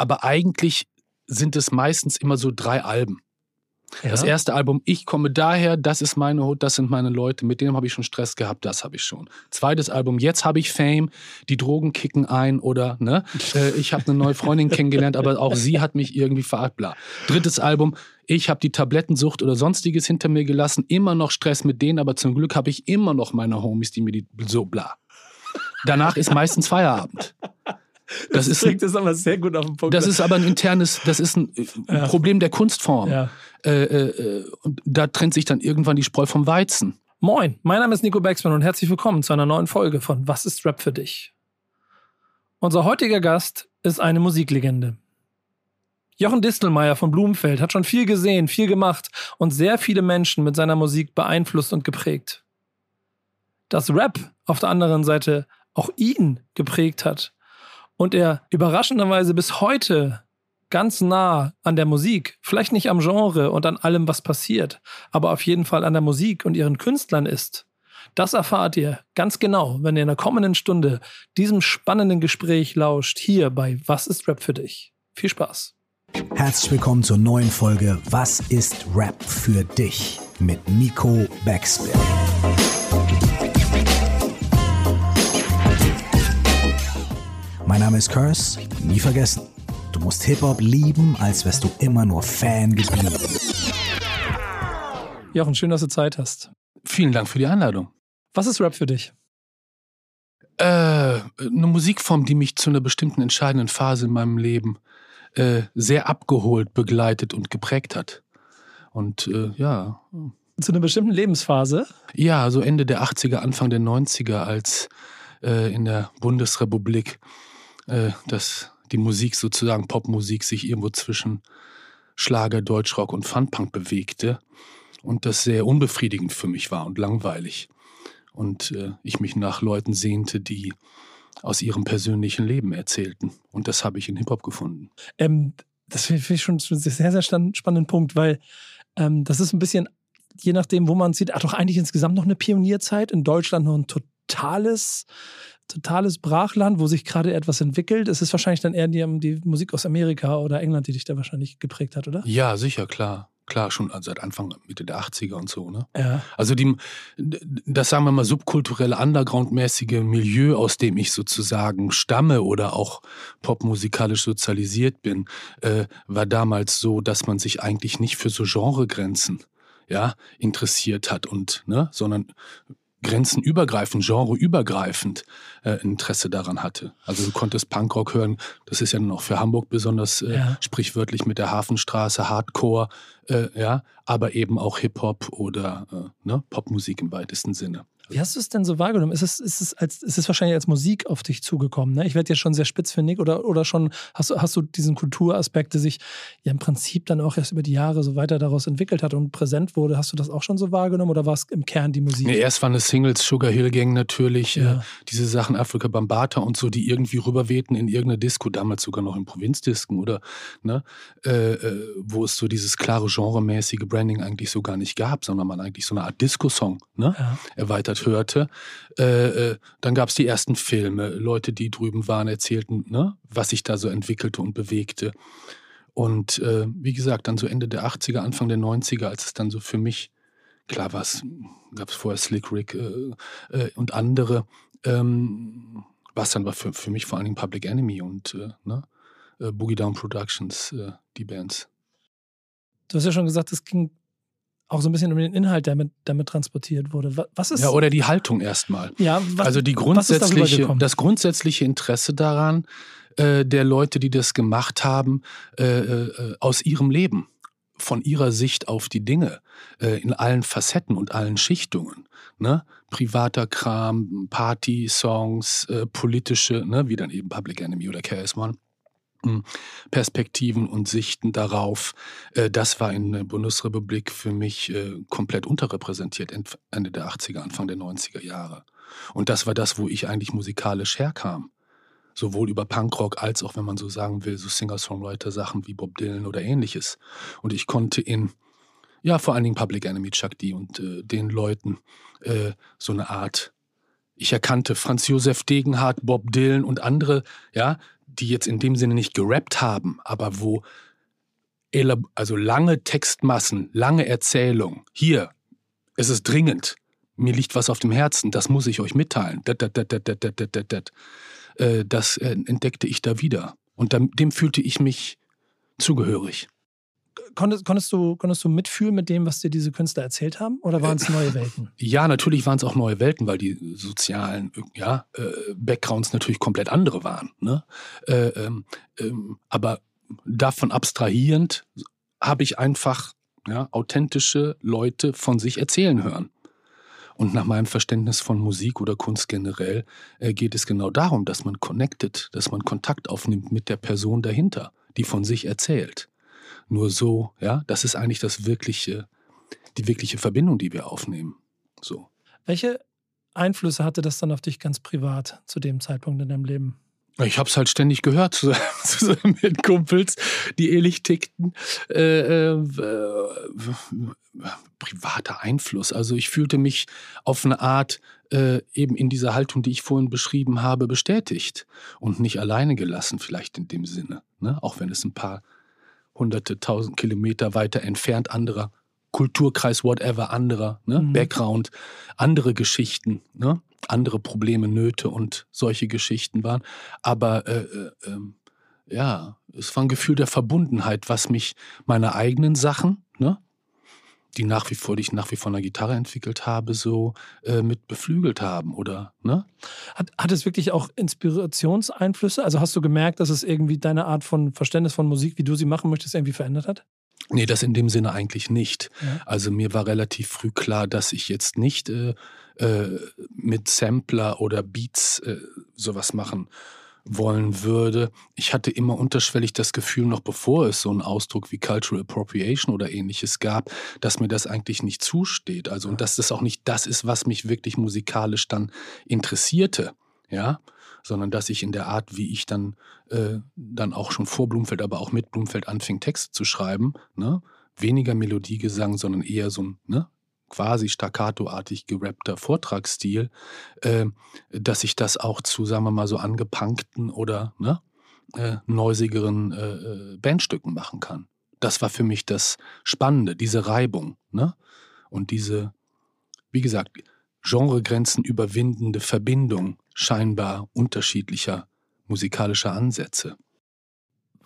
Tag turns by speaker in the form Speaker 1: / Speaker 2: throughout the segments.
Speaker 1: aber eigentlich sind es meistens immer so drei Alben. Ja. Das erste Album, ich komme daher, das ist meine Hut, das sind meine Leute, mit denen habe ich schon Stress gehabt, das habe ich schon. Zweites Album, jetzt habe ich Fame, die Drogen kicken ein oder ne, äh, ich habe eine neue Freundin kennengelernt, aber auch sie hat mich irgendwie verarscht, bla. Drittes Album, ich habe die Tablettensucht oder sonstiges hinter mir gelassen, immer noch Stress mit denen, aber zum Glück habe ich immer noch meine Homies, die mir die so bla. Danach ist meistens Feierabend.
Speaker 2: Das, das ist ein, das aber sehr gut auf den Punkt.
Speaker 1: Das ist aber ein internes, das ist ein ja. Problem der Kunstform. Ja. Äh, äh, und da trennt sich dann irgendwann die Spreu vom Weizen.
Speaker 2: Moin, mein Name ist Nico Baxman und herzlich willkommen zu einer neuen Folge von Was ist Rap für dich? Unser heutiger Gast ist eine Musiklegende. Jochen Distelmeier von Blumenfeld hat schon viel gesehen, viel gemacht und sehr viele Menschen mit seiner Musik beeinflusst und geprägt. Dass Rap auf der anderen Seite auch ihn geprägt hat und er überraschenderweise bis heute ganz nah an der Musik, vielleicht nicht am Genre und an allem, was passiert, aber auf jeden Fall an der Musik und ihren Künstlern ist. Das erfahrt ihr ganz genau, wenn ihr in der kommenden Stunde diesem spannenden Gespräch lauscht, hier bei Was ist Rap für dich? Viel Spaß.
Speaker 3: Herzlich willkommen zur neuen Folge Was ist Rap für dich? mit Nico Backspin. Mein Name ist Curse, nie vergessen. Du musst Hip-Hop lieben, als wärst du immer nur Fan geblieben.
Speaker 2: Jochen, schön, dass du Zeit hast.
Speaker 1: Vielen Dank für die Einladung.
Speaker 2: Was ist Rap für dich?
Speaker 1: Äh, eine Musikform, die mich zu einer bestimmten entscheidenden Phase in meinem Leben äh, sehr abgeholt, begleitet und geprägt hat. Und äh, ja.
Speaker 2: Zu einer bestimmten Lebensphase?
Speaker 1: Ja, so Ende der 80er, Anfang der 90er, als äh, in der Bundesrepublik äh, dass die Musik sozusagen Popmusik sich irgendwo zwischen Schlager, Deutschrock und Funpunk bewegte und das sehr unbefriedigend für mich war und langweilig. Und äh, ich mich nach Leuten sehnte, die aus ihrem persönlichen Leben erzählten. Und das habe ich in Hip Hop gefunden.
Speaker 2: Ähm, das finde ich schon einen sehr sehr spannenden Punkt, weil ähm, das ist ein bisschen je nachdem, wo man sieht, ach doch eigentlich insgesamt noch eine Pionierzeit. In Deutschland noch ein totales totales Brachland, wo sich gerade etwas entwickelt. Es ist wahrscheinlich dann eher die, die, Musik aus Amerika oder England, die dich da wahrscheinlich geprägt hat, oder?
Speaker 1: Ja, sicher, klar. Klar, schon seit Anfang, Mitte der 80er und so, ne?
Speaker 2: Ja.
Speaker 1: Also die, das sagen wir mal subkulturelle, undergroundmäßige Milieu, aus dem ich sozusagen stamme oder auch popmusikalisch sozialisiert bin, äh, war damals so, dass man sich eigentlich nicht für so Genregrenzen ja, interessiert hat und, ne, sondern grenzenübergreifend, genreübergreifend äh, Interesse daran hatte. Also du konntest Punkrock hören, das ist ja noch für Hamburg besonders äh, ja. sprichwörtlich mit der Hafenstraße, Hardcore, äh, ja, aber eben auch Hip-Hop oder äh, ne, Popmusik im weitesten Sinne.
Speaker 2: Wie hast du es denn so wahrgenommen? Ist es, ist es, als, ist es wahrscheinlich als Musik auf dich zugekommen? Ne? Ich werde jetzt schon sehr spitzfindig oder, oder schon hast, hast du diesen Kulturaspekt, der sich ja im Prinzip dann auch erst über die Jahre so weiter daraus entwickelt hat und präsent wurde. Hast du das auch schon so wahrgenommen oder war es im Kern die Musik?
Speaker 1: Nee, erst waren es Singles, Sugar Hill Gang natürlich, ja. äh, diese Sachen Afrika Bambata und so, die irgendwie rüberwehten in irgendeiner Disco, damals sogar noch in Provinzdisken oder, ne, äh, äh, wo es so dieses klare genremäßige Branding eigentlich so gar nicht gab, sondern man eigentlich so eine Art Disco-Song ne, ja. erweitert hörte. Äh, äh, dann gab es die ersten Filme, Leute, die drüben waren, erzählten, ne, was sich da so entwickelte und bewegte. Und äh, wie gesagt, dann so Ende der 80er, Anfang der 90er, als es dann so für mich, klar war gab es vorher Slick Rick äh, äh, und andere, ähm, es dann war für, für mich vor allen Dingen Public Enemy und äh, ne, Boogie Down Productions, die Bands.
Speaker 2: Du hast ja schon gesagt, es ging auch so ein bisschen um den Inhalt, der mit, damit transportiert wurde. Was ist
Speaker 1: ja oder die Haltung erstmal.
Speaker 2: Ja,
Speaker 1: was, also die grundsätzliche, das grundsätzliche Interesse daran äh, der Leute, die das gemacht haben, äh, äh, aus ihrem Leben, von ihrer Sicht auf die Dinge äh, in allen Facetten und allen Schichtungen. Ne? Privater Kram, Party-Songs, äh, politische, ne? wie dann eben Public Enemy oder KS-One. Perspektiven und Sichten darauf. Äh, das war in der Bundesrepublik für mich äh, komplett unterrepräsentiert, Ende der 80er, Anfang der 90er Jahre. Und das war das, wo ich eigentlich musikalisch herkam. Sowohl über Punkrock als auch, wenn man so sagen will, so Singer-Songwriter-Sachen wie Bob Dylan oder ähnliches. Und ich konnte in, ja, vor allen Dingen Public Enemy, Chuck D und äh, den Leuten äh, so eine Art ich erkannte Franz Josef Degenhardt, Bob Dylan und andere, ja, die jetzt in dem Sinne nicht gerappt haben, aber wo also lange Textmassen, lange Erzählung. Hier, es ist dringend. Mir liegt was auf dem Herzen, das muss ich euch mitteilen. Das entdeckte ich da wieder. Und dem fühlte ich mich zugehörig.
Speaker 2: Konntest, konntest, du, konntest du mitfühlen mit dem, was dir diese Künstler erzählt haben? Oder waren es neue Welten?
Speaker 1: Ja, natürlich waren es auch neue Welten, weil die sozialen ja, äh, Backgrounds natürlich komplett andere waren. Ne? Äh, ähm, ähm, aber davon abstrahierend habe ich einfach ja, authentische Leute von sich erzählen hören. Und nach meinem Verständnis von Musik oder Kunst generell äh, geht es genau darum, dass man connected, dass man Kontakt aufnimmt mit der Person dahinter, die von sich erzählt. Nur so, ja, das ist eigentlich das wirkliche, die wirkliche Verbindung, die wir aufnehmen. So.
Speaker 2: Welche Einflüsse hatte das dann auf dich ganz privat zu dem Zeitpunkt in deinem Leben?
Speaker 1: Ich habe es halt ständig gehört zusammen mit Kumpels, die ähnlich tickten. Äh, äh, privater Einfluss. Also ich fühlte mich auf eine Art äh, eben in dieser Haltung, die ich vorhin beschrieben habe, bestätigt und nicht alleine gelassen, vielleicht in dem Sinne. Ne? Auch wenn es ein paar hunderte, tausend Kilometer weiter entfernt anderer Kulturkreis, whatever, anderer ne? Mhm. Background, andere Geschichten. Ne? andere Probleme, Nöte und solche Geschichten waren. Aber äh, äh, ähm, ja, es war ein Gefühl der Verbundenheit, was mich meine eigenen Sachen, ne, die nach wie vor, die ich nach wie vor an der Gitarre entwickelt habe, so äh, mit beflügelt haben, oder? Ne?
Speaker 2: Hat, hat es wirklich auch Inspirationseinflüsse? Also hast du gemerkt, dass es irgendwie deine Art von Verständnis von Musik, wie du sie machen möchtest, irgendwie verändert hat?
Speaker 1: Nee, das in dem Sinne eigentlich nicht. Ja. Also mir war relativ früh klar, dass ich jetzt nicht äh, äh, mit Sampler oder Beats äh, sowas machen wollen würde. Ich hatte immer unterschwellig das Gefühl, noch bevor es so einen Ausdruck wie Cultural Appropriation oder ähnliches gab, dass mir das eigentlich nicht zusteht. Also und dass das auch nicht das ist, was mich wirklich musikalisch dann interessierte. Ja, sondern dass ich in der Art, wie ich dann, äh, dann auch schon vor Blumfeld, aber auch mit Blumfeld anfing, Texte zu schreiben, ne? weniger Melodiegesang, sondern eher so ein ne? Quasi staccatoartig gerappter Vortragsstil, äh, dass ich das auch zu, sagen wir mal, so angepunkten oder ne? äh, neusigeren äh, äh Bandstücken machen kann. Das war für mich das Spannende, diese Reibung ne? und diese, wie gesagt, Genregrenzen überwindende Verbindung scheinbar unterschiedlicher musikalischer Ansätze.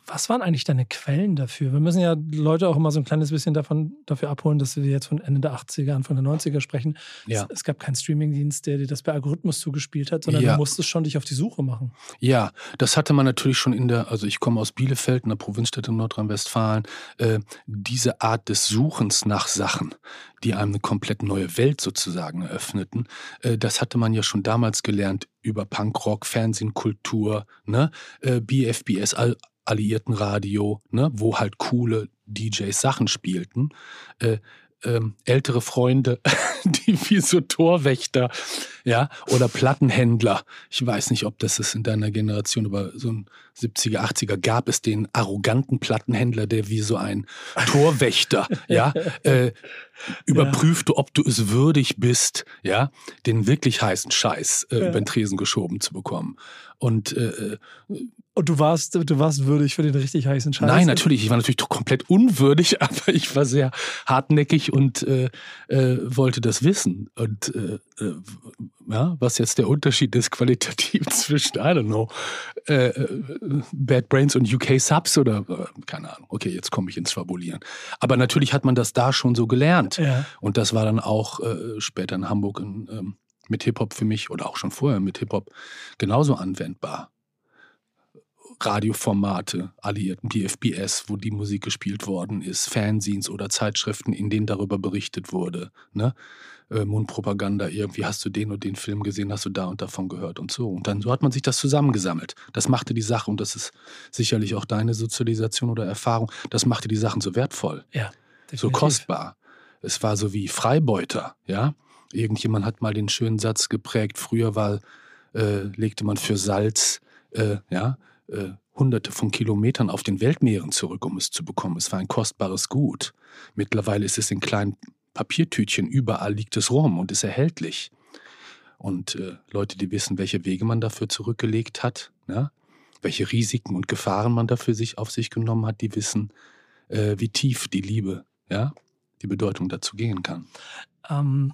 Speaker 2: Was waren eigentlich deine Quellen dafür? Wir müssen ja Leute auch immer so ein kleines bisschen davon, dafür abholen, dass wir jetzt von Ende der 80er, Anfang der 90er sprechen. Ja. Es, es, gab keinen Streamingdienst, der dir das per Algorithmus zugespielt hat, sondern ja. du musstest schon dich auf die Suche machen.
Speaker 1: Ja, das hatte man natürlich schon in der, also ich komme aus Bielefeld, einer Provinzstadt in Nordrhein-Westfalen, äh, diese Art des Suchens nach Sachen, die einem eine komplett neue Welt sozusagen eröffneten, äh, das hatte man ja schon damals gelernt über Punkrock, Fernsehen, Kultur, ne? äh, BFBS, all, Alliiertenradio, ne, wo halt coole DJs Sachen spielten. Äh, ähm, ältere Freunde, die wie so Torwächter, ja, oder Plattenhändler. Ich weiß nicht, ob das ist in deiner Generation, aber so ein 70er, 80er gab es den arroganten Plattenhändler, der wie so ein Torwächter, ja, äh, überprüfte, ob du es würdig bist, ja, den wirklich heißen Scheiß äh, ja. über den Tresen geschoben zu bekommen. Und äh,
Speaker 2: äh und du warst, du warst würdig für den richtig heißen Scheiß?
Speaker 1: Nein, natürlich. Ich war natürlich komplett unwürdig, aber ich war sehr hartnäckig und äh, äh, wollte das wissen. Und äh, äh ja, was jetzt der Unterschied ist qualitativ zwischen, I don't know, äh, äh, Bad Brains und UK Subs oder keine Ahnung. Okay, jetzt komme ich ins Fabulieren. Aber natürlich hat man das da schon so gelernt. Ja. Und das war dann auch später in Hamburg in, ähm, mit Hip-Hop für mich oder auch schon vorher mit Hip-Hop genauso anwendbar. Radioformate, Alliierten, die FBS, wo die Musik gespielt worden ist, Fanzines oder Zeitschriften, in denen darüber berichtet wurde. Ne? Äh, Mundpropaganda, irgendwie hast du den und den Film gesehen, hast du da und davon gehört und so. Und dann so hat man sich das zusammengesammelt. Das machte die Sache, und das ist sicherlich auch deine Sozialisation oder Erfahrung, das machte die Sachen so wertvoll. Ja. So kostbar. Es war so wie Freibeuter, ja. Irgendjemand hat mal den schönen Satz geprägt, früher war, äh, legte man für Salz, äh, ja, äh, hunderte von Kilometern auf den Weltmeeren zurück, um es zu bekommen. Es war ein kostbares Gut. Mittlerweile ist es in kleinen Papiertütchen, überall liegt es rum und ist erhältlich. Und äh, Leute, die wissen, welche Wege man dafür zurückgelegt hat, ja, welche Risiken und Gefahren man dafür sich auf sich genommen hat, die wissen, äh, wie tief die Liebe, ja, die Bedeutung dazu gehen kann.
Speaker 2: Ähm,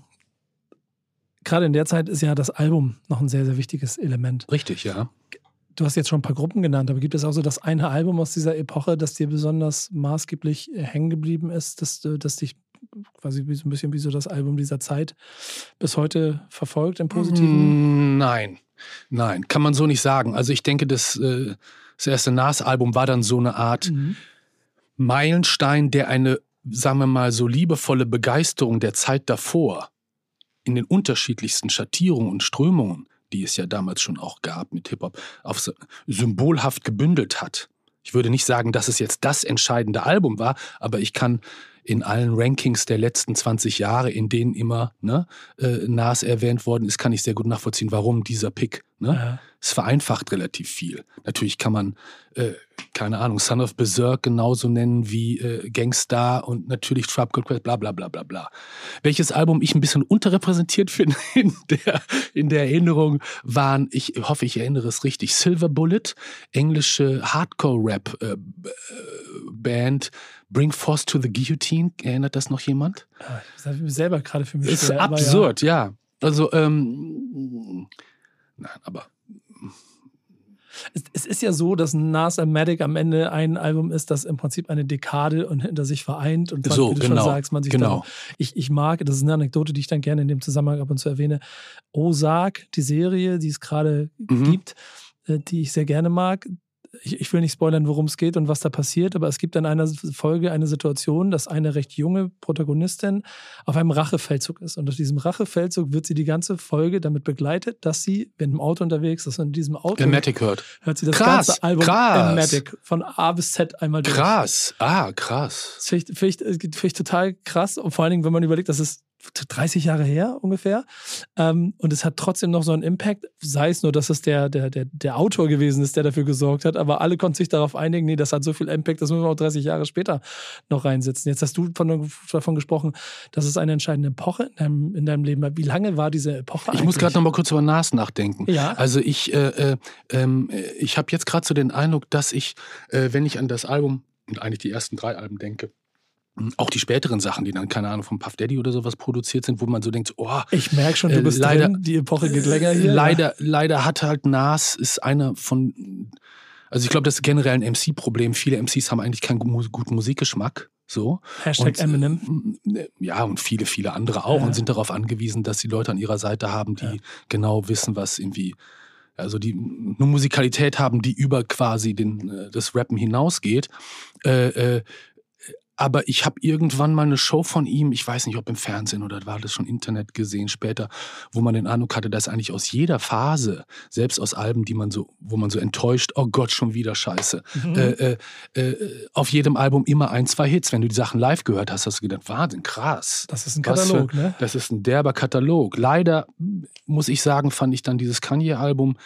Speaker 2: Gerade in der Zeit ist ja das Album noch ein sehr, sehr wichtiges Element.
Speaker 1: Richtig, ja.
Speaker 2: Du hast jetzt schon ein paar Gruppen genannt, aber gibt es auch so das eine Album aus dieser Epoche, das dir besonders maßgeblich äh, hängen geblieben ist, dass, dass dich quasi so ein bisschen wie so das Album dieser Zeit bis heute verfolgt im Positiven?
Speaker 1: Mm, Nein, nein, kann man so nicht sagen. Also ich denke, das, äh, das erste Nas-Album war dann so eine Art
Speaker 2: Mhm.
Speaker 1: Meilenstein, der eine, sagen wir mal, so liebevolle Begeisterung der Zeit davor in den unterschiedlichsten Schattierungen und Strömungen, die es ja damals schon auch gab mit Hip-Hop, auf symbolhaft gebündelt hat. Ich würde nicht sagen, dass es jetzt das entscheidende Album war, aber ich kann in allen Rankings der letzten 20 Jahre, in denen immer ne, äh, Nas erwähnt worden ist, kann ich sehr gut nachvollziehen, warum dieser Pick. Ne?
Speaker 2: Ja.
Speaker 1: Es vereinfacht relativ viel. Natürlich kann man, äh, keine Ahnung, Son of Berserk genauso nennen wie äh, Gangstar und natürlich Trap Called Quest, bla bla bla bla bla. Welches Album ich ein bisschen unterrepräsentiert finde in der, in der Erinnerung waren, ich hoffe, ich erinnere es richtig, Silver Bullet, englische Hardcore-Rap-Band, Bring Force to the Guillotine. Erinnert das noch jemand?
Speaker 2: Ah, Das habe ich selber gerade für mich.
Speaker 1: Ist
Speaker 2: schwer,
Speaker 1: absurd, ja. Also, ähm, nein, aber
Speaker 2: Es, es ist ja so, dass Nas Matic am Ende ein Album ist, das im Prinzip eine Dekade und hinter sich vereint und
Speaker 1: So,
Speaker 2: wie du
Speaker 1: genau,
Speaker 2: schon sagst, man sich
Speaker 1: genau.
Speaker 2: dann, ich, ich mag, das ist eine Anekdote, die ich dann gerne in dem Zusammenhang ab und zu erwähne. Ozark, die Serie, die es gerade
Speaker 1: Mhm.
Speaker 2: gibt, äh, die ich sehr gerne mag. Ich, ich will nicht spoilern, worum es geht und was da passiert, aber es gibt in einer Folge eine Situation, dass eine recht junge Protagonistin auf einem Rachefeldzug ist. Und auf diesem Rachefeldzug wird sie die ganze Folge damit begleitet, dass sie, wenn im Auto unterwegs ist und in diesem Auto
Speaker 1: Matic hört.
Speaker 2: hört sie das
Speaker 1: Krass,
Speaker 2: ganze Album
Speaker 1: krass.
Speaker 2: Matic von A bis Z einmal durch.
Speaker 1: Krass. Ah, krass.
Speaker 2: Das finde ich, find ich, find ich total krass. Und vor allen Dingen, wenn man überlegt, das ist 30 Jahre her ungefähr. Ähm, und es hat trotzdem noch so einen Impact. Sei es nur, dass es der, der, der, der Autor gewesen ist, der dafür gesorgt hat. Aber alle konnten sich darauf einigen, nee, das hat so viel Impact, das müssen wir auch 30 Jahre später noch reinsetzen. Jetzt hast du von, davon gesprochen, das ist eine entscheidende Epoche in deinem, in deinem Leben. Wie lange war diese Epoche
Speaker 1: Ich muss gerade noch mal kurz über Nas nachdenken.
Speaker 2: Ja.
Speaker 1: Also ich, äh, äh, ähm, äh, ich habe jetzt gerade so den Eindruck, dass ich, äh, wenn ich an das Album und eigentlich die ersten drei Alben denke, auch die späteren Sachen, die dann, keine Ahnung, von Puff Daddy oder sowas produziert sind, wo man so denkt, oh,
Speaker 2: Ich merke schon, du
Speaker 1: Äh,
Speaker 2: bist
Speaker 1: leider-
Speaker 2: drin. Die Epoche geht länger hier.
Speaker 1: leider, leider hat halt Nas, ist einer von, also ich glaube, das ist generell ein MC-Problem. Viele MCs haben eigentlich keinen gu- guten Musikgeschmack. So.
Speaker 2: Hashtag
Speaker 1: Und, äh,
Speaker 2: Eminem.
Speaker 1: Ja, und viele, viele andere auch
Speaker 2: Ja.
Speaker 1: und sind darauf angewiesen, dass sie Leute an ihrer Seite haben, die
Speaker 2: Ja.
Speaker 1: genau wissen, was irgendwie, also die eine Musikalität haben, die über quasi den, äh, das Rappen hinausgeht. Äh, äh, aber ich habe irgendwann mal eine Show von ihm, ich weiß nicht, ob im Fernsehen oder war das schon Internet gesehen später, wo man den Eindruck hatte, dass eigentlich aus jeder Phase, selbst aus Alben, die man so, wo man so enttäuscht, oh Gott, schon wieder Scheiße,
Speaker 2: Mhm.
Speaker 1: äh, äh, äh, auf jedem Album immer ein, zwei Hits. Wenn du die Sachen live gehört hast, hast du gedacht, Wahnsinn, krass.
Speaker 2: Das ist ein
Speaker 1: Was für-
Speaker 2: Katalog, ne?
Speaker 1: Das ist ein derber Katalog. Leider mm, muss ich sagen, fand ich dann dieses Kanye-Album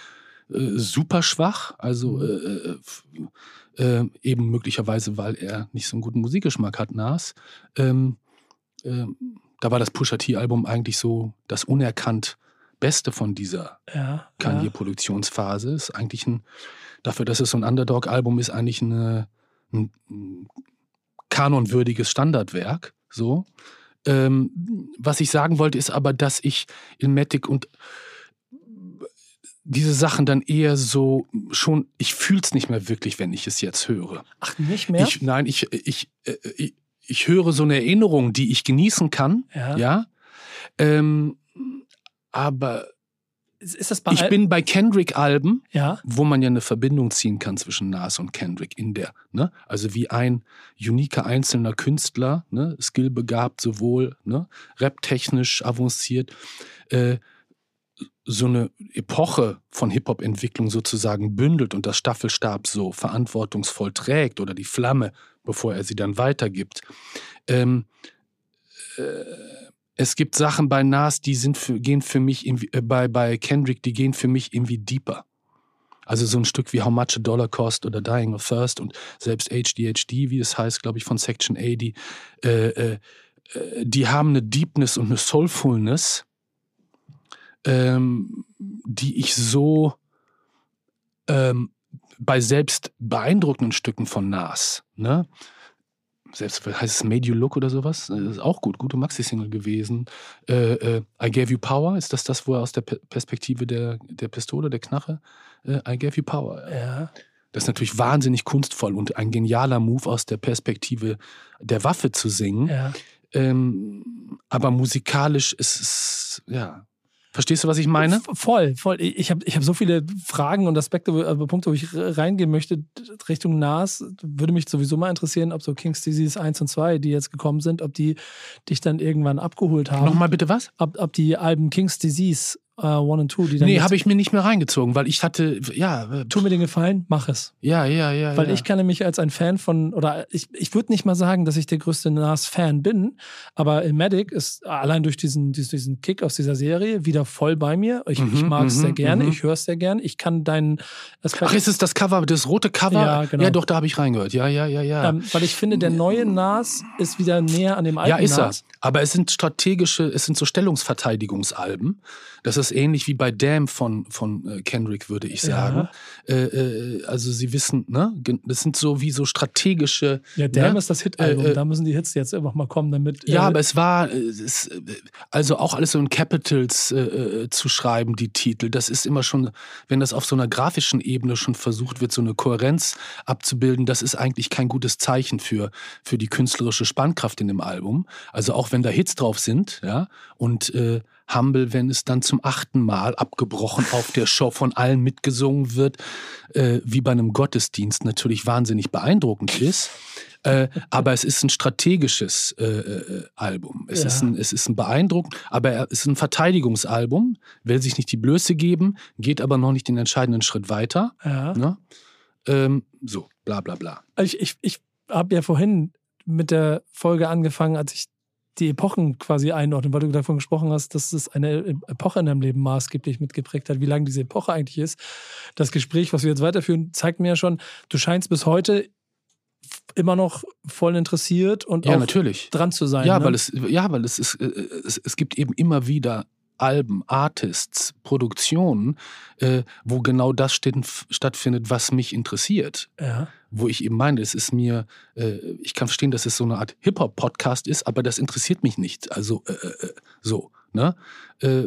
Speaker 1: äh, super schwach. Also äh, äh, eben möglicherweise, weil er nicht so einen guten Musikgeschmack hat, Nas. Ähm, ähm, da war das Pusha T-Album eigentlich so das unerkannt Beste von dieser
Speaker 2: Ja. ja.
Speaker 1: Kanye-Produktionsphase. Ist eigentlich ein, dafür, dass es so ein Underdog-Album ist, eigentlich eine, ein, ein kanonwürdiges Standardwerk. So. Ähm, was ich sagen wollte, ist aber, dass ich Ilmatic und diese Sachen dann eher so schon, ich fühle es nicht mehr wirklich, wenn ich es jetzt höre.
Speaker 2: Ach, nicht mehr?
Speaker 1: Ich, nein, ich, ich, äh, ich, ich höre so eine Erinnerung, die ich genießen kann,
Speaker 2: ja.
Speaker 1: ja. Ähm, aber
Speaker 2: Ist, ist das bei
Speaker 1: ich
Speaker 2: Al-
Speaker 1: bin bei Kendrick-Alben,
Speaker 2: Ja.
Speaker 1: wo man ja eine Verbindung ziehen kann zwischen Nas und Kendrick in der, ne? Also wie ein uniker einzelner Künstler, ne? Skillbegabt sowohl, ne? Rap-technisch avanciert, äh, so eine Epoche von Hip-Hop-Entwicklung sozusagen bündelt und das Staffelstab so verantwortungsvoll trägt oder die Flamme, bevor er sie dann weitergibt. Ähm, äh, es gibt Sachen bei Nas, die sind für, gehen für mich äh, bei, bei Kendrick, die gehen für mich irgendwie deeper. Also so ein Stück wie How Much a Dollar Cost oder Dying of Thirst und selbst HDHD, wie es heißt, glaube ich, von Section 80, äh, äh, äh, die haben eine Deepness und eine Soulfulness, ähm, die ich so ähm, bei selbst beeindruckenden Stücken von Nas, ne? Selbst heißt es Made You Look oder sowas, das ist auch gut, gute Maxi-Single gewesen. Äh, äh, I Gave You Power, ist das das, wo er aus der Pe- Perspektive der, der Pistole, der Knarre, äh, I Gave You Power. Ja. Das ist natürlich wahnsinnig kunstvoll und ein genialer Move aus der Perspektive der Waffe zu singen.
Speaker 2: Ja.
Speaker 1: Ähm, aber musikalisch ist es, ja. Verstehst du, was ich meine?
Speaker 2: Voll, voll. Ich habe ich hab so viele Fragen und Aspekte, äh, Punkte, wo ich reingehen möchte. Richtung Nas würde mich sowieso mal interessieren, ob so King's Disease 1 und 2, die jetzt gekommen sind, ob die dich dann irgendwann abgeholt haben.
Speaker 1: Nochmal bitte was?
Speaker 2: Ob, ob die Alben King's Disease äh, 1 und 2, die dann.
Speaker 1: Nee, habe ich mir nicht mehr reingezogen, weil ich hatte, ja, äh,
Speaker 2: Tu mir den Gefallen, mach es.
Speaker 1: ja, ja, ja.
Speaker 2: Weil
Speaker 1: ja.
Speaker 2: ich kann nämlich als ein Fan von, oder ich, ich würde nicht mal sagen, dass ich der größte Nas-Fan bin, aber Medic ist allein durch diesen, diesen, Kick aus dieser Serie wieder voll bei mir. Ich, ich
Speaker 1: Mhm,
Speaker 2: mag es sehr
Speaker 1: mhm,
Speaker 2: gerne,
Speaker 1: mhm.
Speaker 2: ich höre es sehr gerne. Ich kann deinen.
Speaker 1: Ach, ist es das Cover, das rote Cover?
Speaker 2: Ja, genau.
Speaker 1: Ja, doch, da habe ich reingehört. Ja, ja, ja, ja.
Speaker 2: ähm, weil ich finde, der neue Nas ist wieder näher an dem alten
Speaker 1: ja, ist er.
Speaker 2: Nas.
Speaker 1: Aber es sind strategische, es sind so Stellungsverteidigungsalben. Das ist ähnlich wie bei Damn von, von äh, Kendrick, würde ich sagen. Äh, äh, also sie wissen, ne? Das sind so wie so strategische.
Speaker 2: Ja, Damn
Speaker 1: ne?
Speaker 2: ist das Hit-Album,
Speaker 1: Äh, äh,
Speaker 2: da müssen die Hits jetzt einfach mal kommen, damit.
Speaker 1: Ja,
Speaker 2: äh,
Speaker 1: aber es war, es, also auch alles so in Capitals zu schreiben, die Titel. Das ist immer schon, wenn das auf so einer grafischen Ebene schon versucht wird, so eine Kohärenz abzubilden, das ist eigentlich kein gutes Zeichen für, für die künstlerische Spannkraft in dem Album. Also auch wenn da Hits drauf sind, ja, und Humble, wenn es dann zum achten Mal abgebrochen auf der Show von allen mitgesungen wird, äh, wie bei einem Gottesdienst natürlich wahnsinnig beeindruckend ist. Äh, aber es ist ein strategisches äh, äh, Album. Es,
Speaker 2: Ja.
Speaker 1: ist ein, es ist ein beeindruckend, aber es ist ein Verteidigungsalbum, will sich nicht die Blöße geben, geht aber noch nicht den entscheidenden Schritt weiter.
Speaker 2: ja.
Speaker 1: Ne? Ähm, so, bla bla bla.
Speaker 2: Ich, ich, ich habe ja vorhin mit der Folge angefangen, als ich die Epochen quasi einordne, weil du davon gesprochen hast, dass es eine Epoche in deinem Leben maßgeblich mitgeprägt hat, wie lange diese Epoche eigentlich ist. Das Gespräch, was wir jetzt weiterführen, zeigt mir ja schon, du scheinst bis heute immer noch voll interessiert und
Speaker 1: Ja,
Speaker 2: auch
Speaker 1: natürlich.
Speaker 2: dran zu sein.
Speaker 1: Ja,
Speaker 2: ne?
Speaker 1: weil es, ja, weil es ist, äh, es, es gibt eben immer wieder Alben, Artists, Produktionen, äh, wo genau das steht, stattfindet, was mich interessiert.
Speaker 2: ja.
Speaker 1: Wo ich eben meine, es ist mir, äh, ich kann verstehen, dass es so eine Art Hip-Hop-Podcast ist, aber das interessiert mich nicht. Also äh, äh, so, ne? Äh,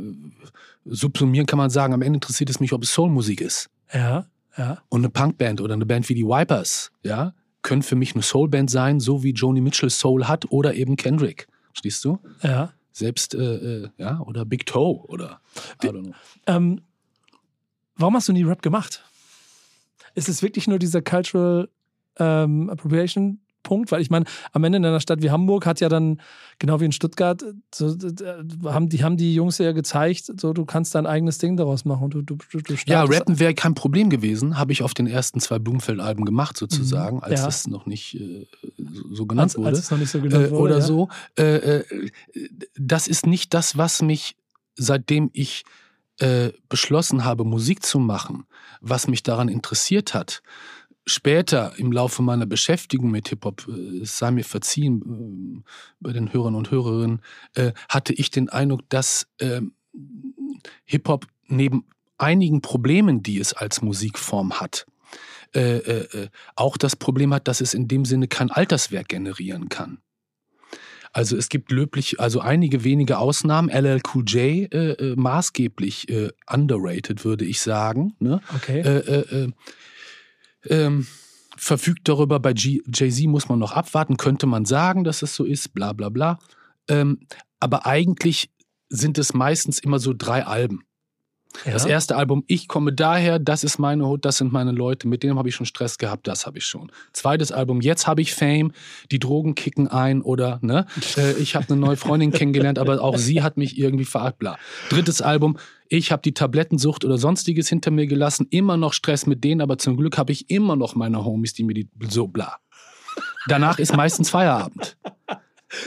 Speaker 1: subsumieren kann man sagen, am Ende interessiert es mich, ob es Soulmusik ist.
Speaker 2: ja, ja,
Speaker 1: Und eine Punkband oder eine Band wie die Wipers, ja, können für mich eine Soulband sein, so wie Joni Mitchell Soul hat oder eben Kendrick. Verstehst du?
Speaker 2: ja.
Speaker 1: Selbst, äh, äh, ja, oder Big Toe oder I don't know.
Speaker 2: Ähm, warum hast du nie Rap gemacht? Ist es wirklich nur dieser Cultural ähm, Appropriation Punkt? Weil ich meine, am Ende in einer Stadt wie Hamburg hat ja dann, genau wie in Stuttgart, so, haben, die, haben die Jungs ja gezeigt, so du kannst dein eigenes Ding daraus machen. Du, du, du,
Speaker 1: Ja, Rappen wäre kein Problem gewesen, habe ich auf den ersten zwei Blumenfeld-Alben gemacht, sozusagen,
Speaker 2: Mhm,
Speaker 1: als
Speaker 2: ja.
Speaker 1: das noch nicht äh, so- so genannt
Speaker 2: als,
Speaker 1: wurde.
Speaker 2: als es noch nicht so genannt
Speaker 1: äh,
Speaker 2: wurde.
Speaker 1: oder
Speaker 2: ja.
Speaker 1: so. Äh, äh, das ist nicht das, was mich, seitdem ich äh, beschlossen habe, Musik zu machen, was mich daran interessiert hat. Später im Laufe meiner Beschäftigung mit Hip-Hop, äh, es sei mir verziehen äh, bei den Hörern und Hörerinnen, äh, hatte ich den Eindruck, dass äh, Hip-Hop neben einigen Problemen, die es als Musikform hat, auch das Problem hat, dass es in dem Sinne kein Alterswerk generieren kann. Also es gibt löblich, also einige wenige Ausnahmen, LL Cool J äh, maßgeblich äh, underrated, würde ich sagen. Ne?
Speaker 2: Okay.
Speaker 1: Äh, ähm, verfügt darüber, bei Jay-Z muss man noch abwarten, könnte man sagen, dass es so ist, bla bla bla. Ähm, aber eigentlich sind es meistens immer so drei Alben.
Speaker 2: ja.
Speaker 1: Das erste Album, ich komme daher, das ist meine Hut, das sind meine Leute, mit denen habe ich schon Stress gehabt, das habe ich schon. Zweites Album, jetzt habe ich Fame, die Drogen kicken ein oder, ne, äh, ich habe eine neue Freundin kennengelernt, aber auch sie hat mich irgendwie verarscht, bla. Drittes Album, ich habe die Tablettensucht oder sonstiges hinter mir gelassen, immer noch Stress mit denen, aber zum Glück habe ich immer noch meine Homies, die mir die, so, bla. Danach ist meistens Feierabend.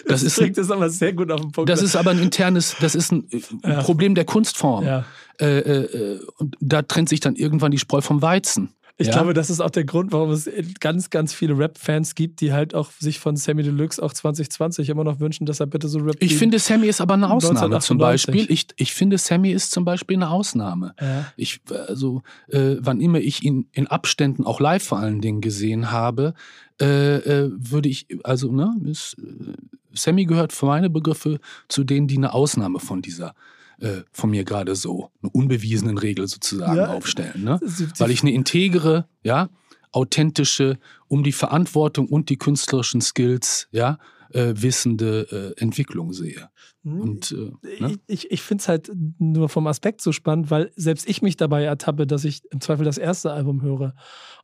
Speaker 1: Das ist,
Speaker 2: bringt es aber sehr gut auf den Punkt.
Speaker 1: das ist aber ein internes, das ist ein äh,
Speaker 2: Ja.
Speaker 1: Problem der Kunstform.
Speaker 2: ja.
Speaker 1: Äh, äh, äh, und da trennt sich dann irgendwann die Spreu vom Weizen.
Speaker 2: Ich
Speaker 1: ja?
Speaker 2: glaube, das ist auch der Grund, warum es ganz, ganz viele Rap-Fans gibt, die halt auch sich von Sammy Deluxe auch 2020 immer noch wünschen, dass er bitte so Rap
Speaker 1: Ich finde, Sammy ist aber eine Ausnahme
Speaker 2: 1998.
Speaker 1: zum Beispiel. Ich, ich finde, Sammy ist zum Beispiel eine Ausnahme.
Speaker 2: Ja.
Speaker 1: Ich, also, äh, wann immer ich ihn in Abständen, auch live vor allen Dingen gesehen habe, äh, äh, würde ich, also, ne, ist, äh, Sammy gehört für meine Begriffe zu denen, die eine Ausnahme von dieser, äh, von mir gerade so, eine unbewiesenen Regel sozusagen
Speaker 2: Ja.
Speaker 1: aufstellen. Ne? Weil ich eine integere, ja, authentische, um die Verantwortung und die künstlerischen Skills, ja, äh, wissende äh, Entwicklung sehe. Und äh, ne?
Speaker 2: Ich, ich, finde es halt nur vom Aspekt so spannend, weil selbst ich mich dabei ertappe, dass ich im Zweifel das erste Album höre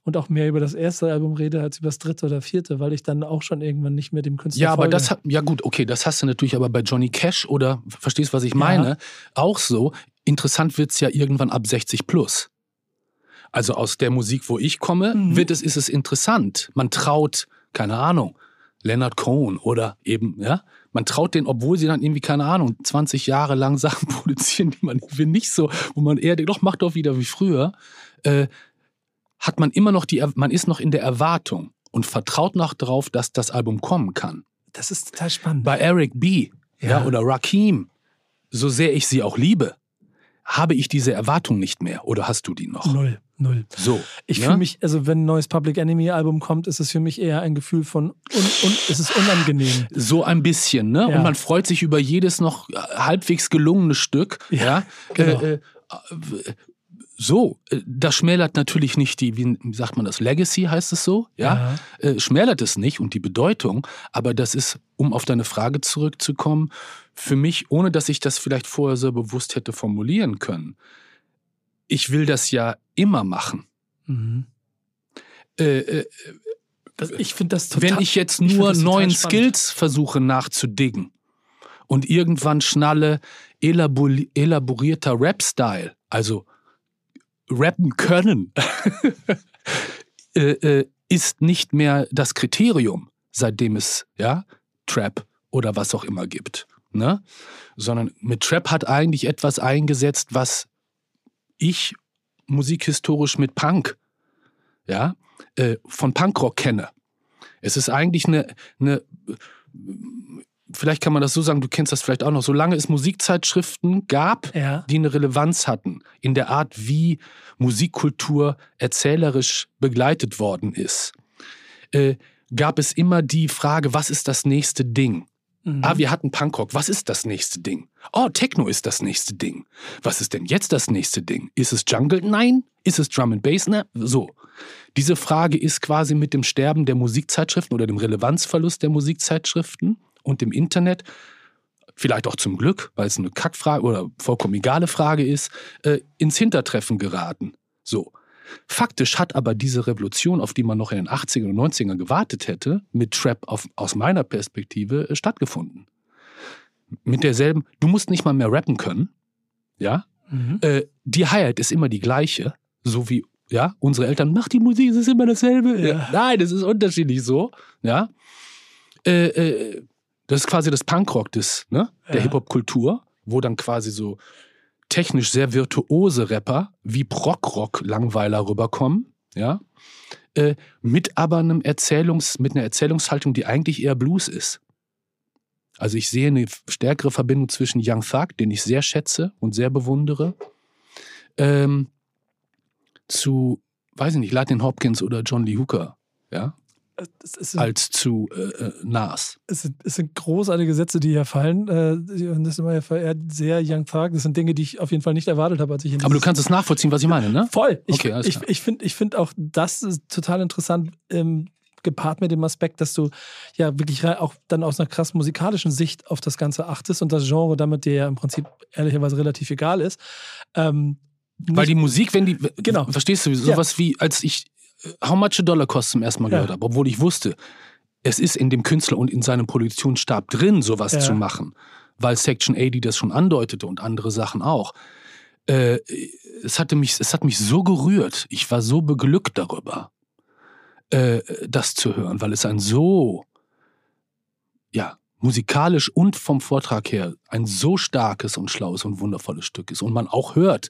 Speaker 2: und auch mehr über das erste Album rede als über das dritte oder vierte, weil ich dann auch schon irgendwann nicht mehr dem Künstler
Speaker 1: Ja, aber
Speaker 2: folge.
Speaker 1: das hat, ja gut, okay, das hast du natürlich aber bei Johnny Cash oder, verstehst was ich meine, auch so. Interessant wird's ja irgendwann ab 60 plus. Also aus der Musik, wo ich komme,
Speaker 2: Mhm.
Speaker 1: wird es, ist es interessant. Man traut, keine Ahnung, Leonard Cohen oder eben, ja, man traut den, obwohl sie dann irgendwie, keine Ahnung, 20 Jahre lang Sachen produzieren, die man irgendwie nicht so, wo man eher denkt, doch, mach doch wieder wie früher, äh, hat man immer noch die, man ist noch in der Erwartung und vertraut noch drauf, dass das Album kommen kann
Speaker 2: das ist total spannend.
Speaker 1: bei Eric B. Ja.
Speaker 2: Ja.
Speaker 1: oder Rakim, so sehr ich sie auch liebe, habe ich diese Erwartung nicht mehr. Oder hast du die noch?
Speaker 2: null, null.
Speaker 1: So.
Speaker 2: Ich
Speaker 1: ne?
Speaker 2: fühle mich, also wenn ein neues Public Enemy Album kommt, ist es für mich eher ein Gefühl von un, un, es ist unangenehm.
Speaker 1: So ein bisschen, ne?
Speaker 2: Ja.
Speaker 1: Und man freut sich über jedes noch halbwegs gelungene Stück.
Speaker 2: Ja,
Speaker 1: Ja.
Speaker 2: genau.
Speaker 1: Äh, äh, so, äh, das schmälert natürlich nicht die, wie sagt man das, Legacy heißt es so, ja? Äh, schmälert es nicht und die Bedeutung, aber das ist, um auf deine Frage zurückzukommen, für mich, ohne dass ich das vielleicht vorher so bewusst hätte formulieren können. Ich will das ja immer machen.
Speaker 2: Mhm.
Speaker 1: Äh, äh,
Speaker 2: Das, ich finde das total.
Speaker 1: wenn ich jetzt
Speaker 2: ich
Speaker 1: nur
Speaker 2: total
Speaker 1: neuen. Skills versuche nachzudiggen und irgendwann schnalle elabor- elaborierter Rap-Style, also rappen können, äh, äh, ist nicht mehr das Kriterium, seitdem es ja Trap oder was auch immer gibt, ne? Sondern mit Trap hat eigentlich etwas eingesetzt, was ich musikhistorisch mit Punk, ja, äh, von Punkrock kenne. Es ist eigentlich eine, eine, vielleicht kann man das so sagen, du kennst das vielleicht auch noch, solange es Musikzeitschriften gab,
Speaker 2: Ja.
Speaker 1: die eine Relevanz hatten in der Art, wie Musikkultur erzählerisch begleitet worden ist, äh, gab es immer die Frage, was ist das nächste Ding?
Speaker 2: Mhm.
Speaker 1: Ah, wir hatten Punkrock. Was ist das nächste Ding? Oh, Techno ist das nächste Ding. Was ist denn jetzt das nächste Ding? Ist es Jungle? Nein. Ist es Drum and Bass? Ne? So. Diese Frage ist quasi mit dem Sterben der Musikzeitschriften oder dem Relevanzverlust der Musikzeitschriften und dem Internet, vielleicht auch zum Glück, weil es eine Kackfrage oder vollkommen egale Frage ist, äh, ins Hintertreffen geraten. So. Faktisch hat aber diese Revolution, auf die man noch in den 80er und 90ern gewartet hätte, mit Trap auf, aus meiner Perspektive äh, stattgefunden. Mit derselben, du musst nicht mal mehr rappen können, ja?
Speaker 2: Mhm.
Speaker 1: Äh, die Hi-Hat ist immer die gleiche, so wie, ja, unsere Eltern, mach die Musik, es ist immer dasselbe.
Speaker 2: Ja.
Speaker 1: Ja. Nein, es ist unterschiedlich so, ja? Äh, äh, das ist quasi das Punkrock des, ne, der
Speaker 2: Ja.
Speaker 1: Hip-Hop-Kultur, wo dann quasi so technisch sehr virtuose Rapper wie Brockrock Langweiler rüberkommen, ja, äh, mit aber einem Erzählungs, mit einer Erzählungshaltung, die eigentlich eher Blues ist. Also ich sehe eine stärkere Verbindung zwischen Young Thug, den ich sehr schätze und sehr bewundere, ähm, zu, weiß ich nicht, Latin Hopkins oder John Lee Hooker, ja,
Speaker 2: Ist,
Speaker 1: als zu äh, äh, Nas.
Speaker 2: es, sind, es sind großartige Sätze, die hier fallen. Äh, das ist immer verehrt, sehr Young Thug. Das sind Dinge, die ich auf jeden Fall nicht erwartet habe, als ich in
Speaker 1: Aber du kannst es nachvollziehen, was ich meine, ne?
Speaker 2: Voll. Ich,
Speaker 1: Okay,
Speaker 2: ich, ich finde ich find auch das total interessant, ähm, gepaart mit dem Aspekt, dass du ja wirklich auch dann aus einer krass musikalischen Sicht auf das Ganze achtest und das Genre damit dir ja im Prinzip ehrlicherweise relativ egal ist. Ähm,
Speaker 1: Weil die Musik, wenn die,
Speaker 2: Genau.
Speaker 1: verstehst du,
Speaker 2: Ja.
Speaker 1: sowas wie, als ich How Much a Dollar Cost zum ersten Mal
Speaker 2: Ja.
Speaker 1: gehört habe, obwohl ich wusste, es ist in dem Künstler und in seinem Produktionsstab drin, sowas
Speaker 2: Ja.
Speaker 1: zu machen, weil Section 80 das schon andeutete und andere Sachen auch. Äh, es, hatte mich, es hat mich so gerührt, ich war so beglückt darüber, äh, das zu hören, weil es ein so, ja, musikalisch und vom Vortrag her ein so starkes und schlaues und wundervolles Stück ist. Und man auch hört,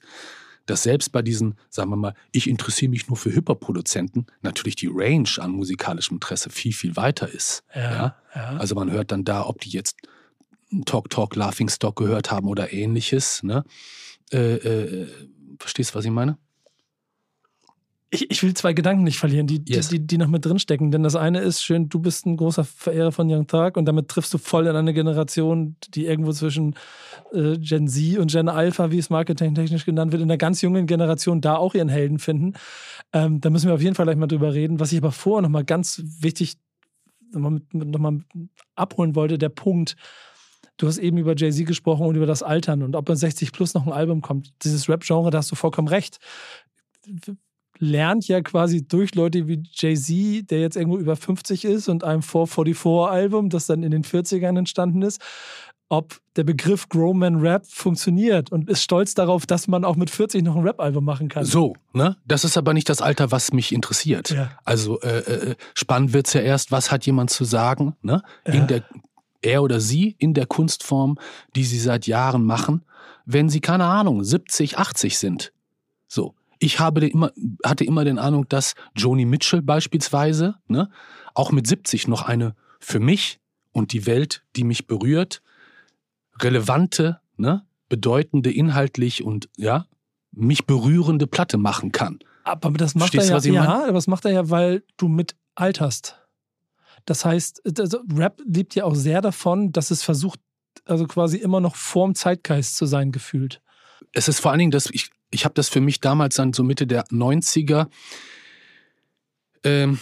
Speaker 1: dass selbst bei diesen, sagen wir mal, ich interessiere mich nur für Hip-Hop-Produzenten, natürlich die Range an musikalischem Interesse viel, viel weiter ist.
Speaker 2: Ja, ja.
Speaker 1: Also man hört dann da, ob die jetzt Talk Talk Laughing Stock gehört haben oder ähnliches. Ne? Äh, äh, verstehst du, was ich meine?
Speaker 2: Ich, ich will zwei Gedanken nicht verlieren, die,
Speaker 1: Yes.
Speaker 2: die, die, die noch mit drinstecken. Denn das eine ist schön, du bist ein großer Verehrer von Young Thug und damit triffst du voll in eine Generation, die irgendwo zwischen äh, Gen Z und Gen Alpha, wie es marketingtechnisch genannt wird, in der ganz jungen Generation da auch ihren Helden finden. Ähm, da müssen wir auf jeden Fall gleich mal drüber reden. Was ich aber vorher nochmal ganz wichtig nochmal noch mal abholen wollte, der Punkt, Du hast eben über Jay-Z gesprochen und über das Altern und ob bei 60 Plus noch ein Album kommt. Dieses Rap-Genre, da hast du vollkommen recht. Lernt ja quasi durch Leute wie Jay-Z, der jetzt irgendwo über 50 ist und einem 444-Album, das dann in den 40ern entstanden ist, ob der Begriff Grown Rap funktioniert und ist stolz darauf, dass man auch mit 40 noch ein Rap-Album machen kann.
Speaker 1: So, ne? Das ist aber nicht das Alter, was mich interessiert.
Speaker 2: Ja.
Speaker 1: Also äh, äh, spannend wird's ja erst, was hat jemand zu sagen, ne?
Speaker 2: Ja.
Speaker 1: In der, er oder sie in der Kunstform, die sie seit Jahren machen, wenn sie, keine Ahnung, 70, 80 sind. So. Ich habe immer, hatte immer den Ahnung, dass Joni Mitchell beispielsweise, ne, auch mit 70 noch eine für mich und die Welt, die mich berührt, relevante, ne, bedeutende, inhaltlich und ja, mich berührende Platte machen kann.
Speaker 2: Aber das macht
Speaker 1: Verstehst du,
Speaker 2: er ja, ja, aber das macht er ja, weil du mit alterst. Das heißt, also Rap lebt ja auch sehr davon, dass es versucht, also quasi immer noch vorm Zeitgeist zu sein, gefühlt.
Speaker 1: es ist vor allen Dingen, dass ich, ich habe das für mich damals dann so Mitte der 90er, ähm,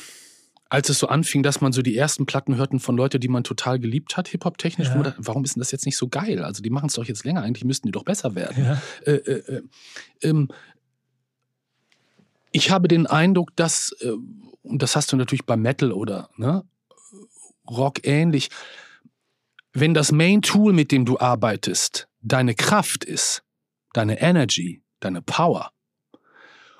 Speaker 1: als es so anfing, dass man so die ersten Platten hörten von Leuten, die man total geliebt hat, Hip-Hop-technisch.
Speaker 2: Ja.
Speaker 1: Warum ist denn das jetzt nicht so geil? Also die machen es doch jetzt länger, eigentlich müssten die doch besser werden.
Speaker 2: Ja.
Speaker 1: Äh, äh, äh, ähm, ich habe den Eindruck, dass, äh, und das hast du natürlich bei Metal oder ne, Rock ähnlich, wenn das Main Tool, mit dem du arbeitest, deine Kraft ist, deine Energy, deine Power,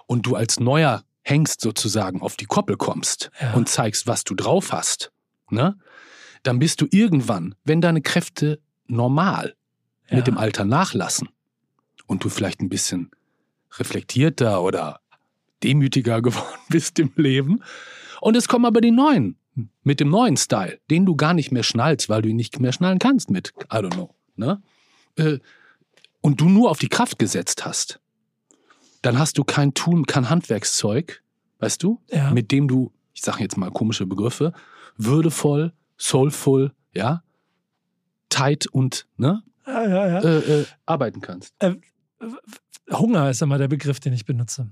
Speaker 1: und du als neuer Hengst sozusagen auf die Koppel kommst
Speaker 2: Ja.
Speaker 1: und zeigst, was du drauf hast, ne, dann bist du irgendwann, wenn deine Kräfte normal
Speaker 2: Ja.
Speaker 1: mit dem Alter nachlassen und du vielleicht ein bisschen reflektierter oder demütiger geworden bist im Leben. Und es kommen aber die neuen, mit dem neuen Style, den du gar nicht mehr schnallst, weil du ihn nicht mehr schnallen kannst mit, I don't know, ne? Äh, Und du nur auf die Kraft gesetzt hast, dann hast du kein Tool, kein Handwerkszeug, weißt du,
Speaker 2: Ja.
Speaker 1: mit dem du, ich sage jetzt mal komische Begriffe, würdevoll, soulful, ja, tight und ne,
Speaker 2: Ja, ja, ja.
Speaker 1: äh, äh, arbeiten kannst.
Speaker 2: Hunger ist immer der Begriff, den ich benutze.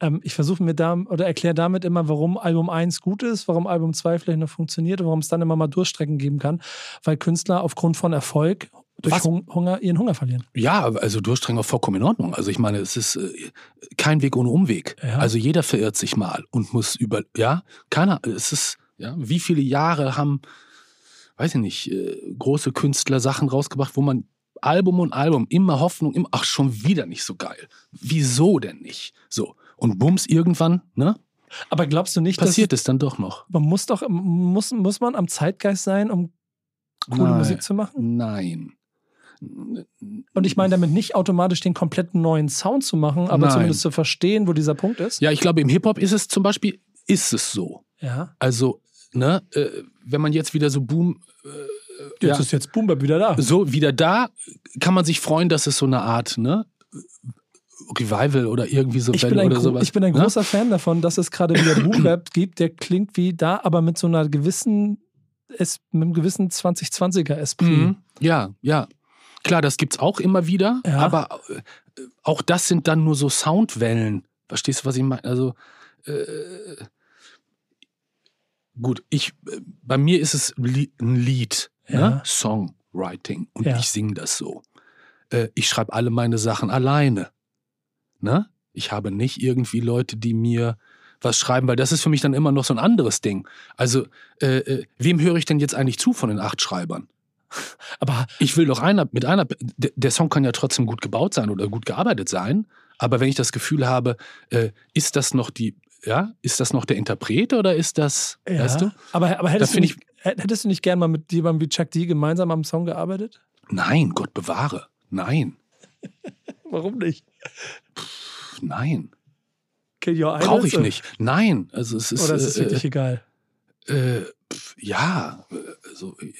Speaker 2: Ähm, ich versuche mir da oder erkläre damit immer, warum Album 1 gut ist, warum Album 2 vielleicht noch funktioniert und warum es dann immer mal Durchstrecken geben kann, weil Künstler aufgrund von Erfolg durch
Speaker 1: Was?
Speaker 2: Hung Hunger ihren Hunger verlieren.
Speaker 1: Ja, also Durchdringen auch vollkommen in Ordnung. Also ich meine, es ist äh, kein Weg ohne Umweg.
Speaker 2: Ja.
Speaker 1: Also jeder verirrt sich mal und muss über, ja, keiner, es ist, ja, wie viele Jahre haben, weiß ich nicht, äh, große Künstler Sachen rausgebracht, wo man Album und Album, immer Hoffnung, immer, ach, schon wieder nicht so geil. Wieso denn nicht? So. Und bums, irgendwann, ne,
Speaker 2: Aber glaubst du nicht,
Speaker 1: passiert es dann doch noch.
Speaker 2: dass man muss doch muss, muss man am Zeitgeist sein, um coole
Speaker 1: Nein.
Speaker 2: Musik zu machen?
Speaker 1: Nein.
Speaker 2: Und ich meine damit nicht automatisch den kompletten neuen Sound zu machen, aber
Speaker 1: Nein.
Speaker 2: zumindest zu verstehen, wo dieser Punkt ist.
Speaker 1: Ja, ich glaube, im Hip-Hop ist es zum Beispiel, ist es so.
Speaker 2: Ja.
Speaker 1: Also, ne, äh, wenn man jetzt wieder so Boom,
Speaker 2: Jetzt
Speaker 1: Ja.
Speaker 2: ist jetzt Boom wieder da.
Speaker 1: so wieder da, kann man sich freuen, dass es so eine Art, ne, Revival oder irgendwie so
Speaker 2: Ich bin, ein,
Speaker 1: oder sowas.
Speaker 2: ich bin ein
Speaker 1: ne?
Speaker 2: großer Fan davon, dass es gerade wieder Boom Bap gibt, der klingt wie da, aber mit so einer gewissen, es, mit einem gewissen 2020er Esprit.
Speaker 1: Mhm. Ja, ja. Klar, das gibt's auch immer wieder,
Speaker 2: Ja.
Speaker 1: aber äh, auch das sind dann nur so Soundwellen. Verstehst du, was ich meine? Also, äh, gut, ich, äh, bei mir ist es ein Lied,
Speaker 2: Ja.
Speaker 1: ne? Songwriting und
Speaker 2: Ja.
Speaker 1: ich singe das so. Äh, ich schreibe alle meine Sachen alleine. Ne? Ich habe nicht irgendwie Leute, die mir was schreiben, weil das ist für mich dann immer noch so ein anderes Ding. Also, äh, äh, wem höre ich denn jetzt eigentlich zu von den acht Schreibern?
Speaker 2: Aber
Speaker 1: Ich will doch einer mit einer. Der, Song kann ja trotzdem gut gebaut sein oder gut gearbeitet sein. Aber wenn ich das Gefühl habe, äh, ist das noch die, ja, ist das noch der Interpret oder ist das,
Speaker 2: ja,
Speaker 1: weißt du?
Speaker 2: aber, aber hättest, du nicht, hättest du nicht gern mal mit jemandem wie Chuck D gemeinsam am Song gearbeitet?
Speaker 1: Nein, Gott bewahre. Nein.
Speaker 2: Warum nicht?
Speaker 1: Nein.
Speaker 2: Kill Your Idols?
Speaker 1: Brauche ich nicht. Nein. Also es ist.
Speaker 2: Oder ist es
Speaker 1: äh,
Speaker 2: wirklich egal?
Speaker 1: äh, pf, ja, äh, also äh,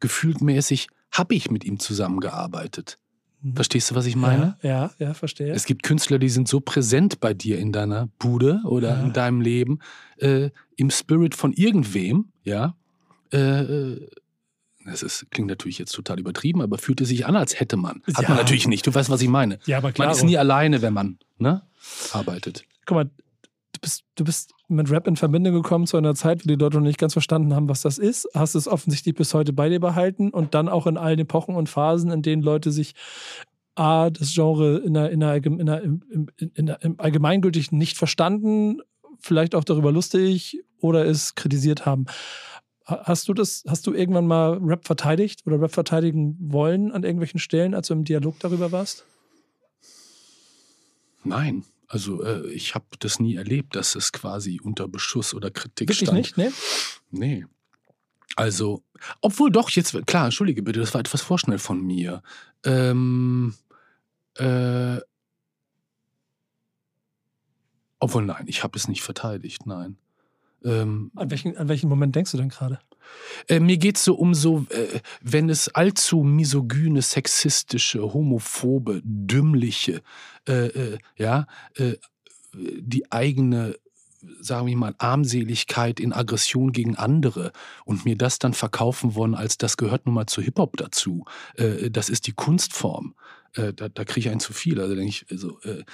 Speaker 1: gefühltmäßig habe ich mit ihm zusammengearbeitet.
Speaker 2: Mhm.
Speaker 1: Verstehst du, was ich meine?
Speaker 2: Ja, ja, ja verstehe.
Speaker 1: Es gibt Künstler, die sind so präsent bei dir in deiner Bude oder
Speaker 2: Ja.
Speaker 1: in deinem Leben, äh, im Spirit von irgendwem, ja. Äh, äh, das ist, klingt natürlich jetzt total übertrieben, aber fühlte sich an, als hätte man. Hat
Speaker 2: Ja.
Speaker 1: man natürlich nicht. Du weißt, was ich meine.
Speaker 2: ja, aber klar.
Speaker 1: Man ist nie alleine, wenn man ne, arbeitet.
Speaker 2: Guck mal, du bist, du bist mit Rap in Verbindung gekommen zu einer Zeit, wo die Leute noch nicht ganz verstanden haben, was das ist. Hast es offensichtlich bis heute bei dir behalten und dann auch in allen Epochen und Phasen, in denen Leute sich A, das Genre in der, in der, in der, in der, im Allgemeingültig nicht verstanden, vielleicht auch darüber lustig oder es kritisiert haben. Ha- Hast du das, hast du irgendwann mal Rap verteidigt oder Rap verteidigen wollen an irgendwelchen Stellen, als du im Dialog darüber warst?
Speaker 1: Nein. Also äh, ich habe das nie erlebt, dass es quasi unter Beschuss oder Kritik
Speaker 2: Wirklich
Speaker 1: stand.
Speaker 2: nicht, ne?
Speaker 1: Nee. Also, obwohl doch, jetzt, klar, entschuldige bitte, das war etwas vorschnell von mir. Ähm, äh, obwohl, nein, ich habe es nicht verteidigt, nein. Ähm,
Speaker 2: An welchen, an welchen Moment denkst du denn gerade?
Speaker 1: Äh, mir geht es so um so, äh, wenn es allzu misogyne, sexistische, homophobe, dümmliche, äh, äh, ja, die eigene, sagen wir mal, Armseligkeit in Aggression gegen andere und mir das dann verkaufen wollen, als das gehört nun mal zu Hip-Hop dazu. Äh, das ist die Kunstform. Äh, da da kriege ich einen zu viel. Also denke ich, also, äh,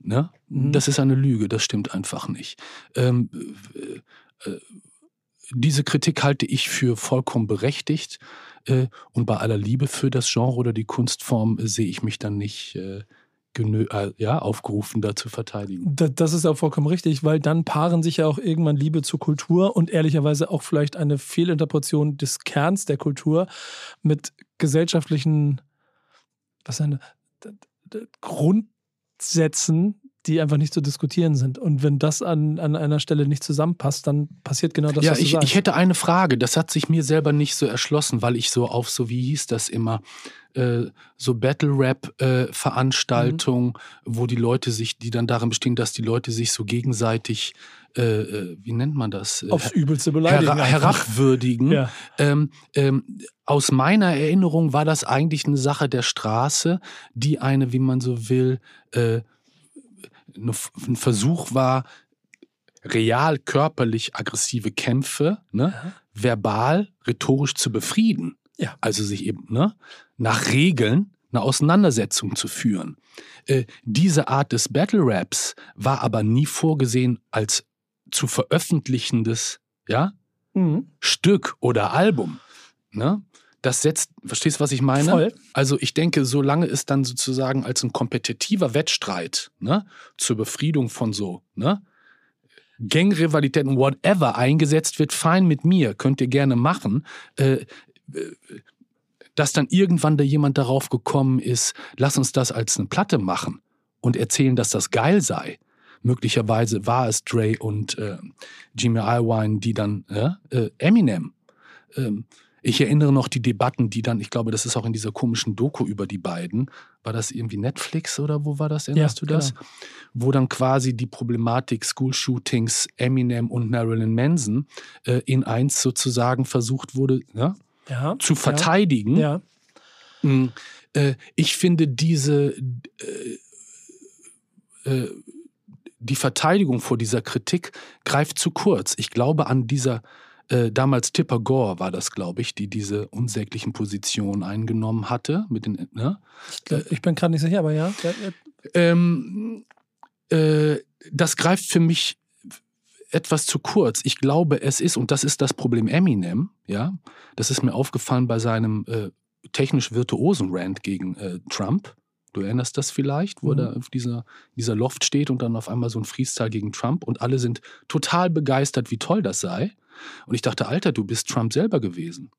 Speaker 1: ne?
Speaker 2: Mhm.
Speaker 1: Das ist eine Lüge, das stimmt einfach nicht. Ähm, äh, äh, diese Kritik halte ich für vollkommen berechtigt. Äh, und bei aller Liebe für das Genre oder die Kunstform äh, sehe ich mich dann nicht äh, äh, ja, aufgerufen, da zu verteidigen.
Speaker 2: Da- Das ist ja vollkommen richtig, weil dann paaren sich ja auch irgendwann Liebe zur Kultur und ehrlicherweise auch vielleicht eine Fehlinterpretation des Kerns der Kultur mit gesellschaftlichen was eine, Grundsätzen, die einfach nicht zu diskutieren sind. Und wenn das an, an einer Stelle nicht zusammenpasst, dann passiert genau das,
Speaker 1: ja,
Speaker 2: was du
Speaker 1: ich,
Speaker 2: sagst.
Speaker 1: ich hätte eine Frage. Das hat sich mir selber nicht so erschlossen, weil ich so auf, so wie hieß das immer, äh, so Battle-Rap-Veranstaltungen,
Speaker 2: Mhm.
Speaker 1: wo die Leute sich, die dann darin bestehen, dass die Leute sich so gegenseitig, äh, äh, wie nennt man das? Äh,
Speaker 2: Aufs Übelste beleidigen. Einfach.
Speaker 1: herabwürdigen.
Speaker 2: Ja.
Speaker 1: Ähm, ähm, aus meiner Erinnerung war das eigentlich eine Sache der Straße, die eine, wie man so will, äh, ein Versuch war, real körperlich aggressive Kämpfe, ne,
Speaker 2: Ja.
Speaker 1: verbal, rhetorisch zu befrieden.
Speaker 2: Ja.
Speaker 1: Also sich eben ne, nach Regeln eine Auseinandersetzung zu führen. Äh, diese Art des Battle Raps war aber nie vorgesehen als zu veröffentlichendes, ja,
Speaker 2: Mhm.
Speaker 1: Stück oder Album. Ne? Das setzt, verstehst du, was ich meine?
Speaker 2: Voll.
Speaker 1: Also ich denke, solange es dann sozusagen als ein kompetitiver Wettstreit ne, zur Befriedung von so ne, Gangrivalitäten, whatever, eingesetzt wird, fein mit mir, könnt ihr gerne machen. Äh, äh, dass dann irgendwann da jemand darauf gekommen ist, lass uns das als eine Platte machen und erzählen, dass das geil sei. Möglicherweise war es Dre und äh, Jimmy Iovine, die dann äh, Eminem. Ähm, ich erinnere noch die Debatten, die dann, ich glaube, das ist auch in dieser komischen Doku über die beiden. War das irgendwie Netflix oder wo war das? Erinnerst du das?
Speaker 2: genau.
Speaker 1: Wo dann quasi die Problematik School-Shootings, Eminem und Marilyn Manson äh, in eins sozusagen versucht wurde ja,
Speaker 2: Ja.
Speaker 1: zu verteidigen.
Speaker 2: Ja.
Speaker 1: Mm, Äh, ich finde diese äh, äh, die Verteidigung vor dieser Kritik greift zu kurz. Ich glaube an dieser äh, damals Tipper Gore war das, glaube ich, die diese unsäglichen Positionen eingenommen hatte mit den ne?
Speaker 2: Ich, glaub, ich bin gerade nicht sicher, aber ja.
Speaker 1: ähm, äh, das greift für mich etwas zu kurz. Ich glaube, es ist, und das ist das Problem Eminem, ja, das ist mir aufgefallen bei seinem äh, technisch virtuosen Rant gegen äh, Trump. Du erinnerst das vielleicht, wo
Speaker 2: Mhm.
Speaker 1: er auf dieser, dieser Loft steht und dann auf einmal so ein Freestyle gegen Trump und alle sind total begeistert, wie toll das sei. Und ich dachte, Alter, du bist Trump selber gewesen.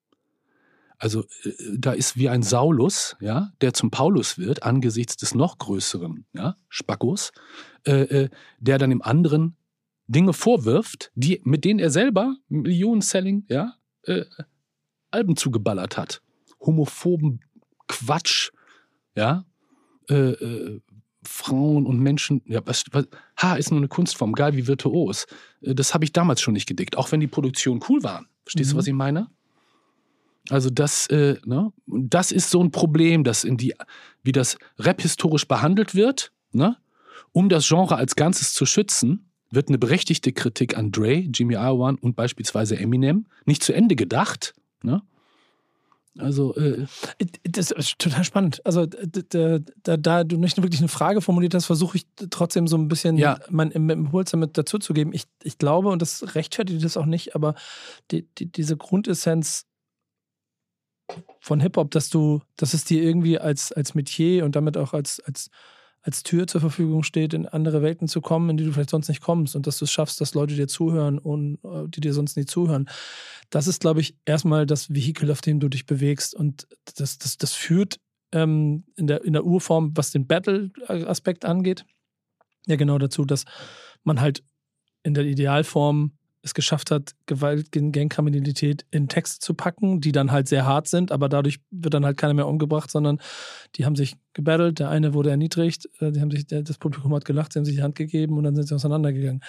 Speaker 1: Also äh, da ist wie ein Saulus, ja, der zum Paulus wird angesichts des noch größeren, ja, Spackos, äh, äh, der dann dem anderen Dinge vorwirft, die mit denen er selber Millionen-Selling, ja, äh, Alben zugeballert hat. Homophoben Quatsch, ja, äh, äh, Frauen und Menschen, ja, was, was, Haar ist nur eine Kunstform, geil wie virtuos. Äh, das habe ich damals schon nicht gedickt, auch wenn die Produktionen cool waren. Verstehst mhm. du, was ich meine? Also das, äh, ne? das ist so ein Problem, dass in die, wie das Rap historisch behandelt wird, ne? um das Genre als Ganzes zu schützen, wird eine berechtigte Kritik an Dre, Jimmy Iowine und beispielsweise Eminem nicht zu Ende gedacht. Ne? Also äh
Speaker 2: das ist total spannend. Also da, da, da du nicht wirklich eine Frage formuliert hast, versuche ich trotzdem so ein bisschen
Speaker 1: ja.
Speaker 2: mein Impuls damit dazuzugeben. Ich, ich glaube, und das rechtfertigt das auch nicht, aber die, die, diese Grundessenz von Hip-Hop, dass du, dass es dir irgendwie als, als Metier und damit auch als, als, als Tür zur Verfügung steht, in andere Welten zu kommen, in die du vielleicht sonst nicht kommst und dass du es schaffst, dass Leute dir zuhören und äh, die dir sonst nie zuhören. Das ist, glaube ich, erstmal das Vehikel, auf dem du dich bewegst und das, das, das führt ähm, in, der, in der Urform, was den Battle-Aspekt angeht, ja genau dazu, dass man halt in der Idealform es geschafft hat, Gewalt gegen Gangkriminalität in Texte zu packen, die dann halt sehr hart sind, aber dadurch wird dann halt keiner mehr umgebracht, sondern die haben sich gebettelt, der eine wurde erniedrigt, äh, die haben sich, das Publikum hat gelacht, sie haben sich die Hand gegeben und dann sind sie auseinandergegangen.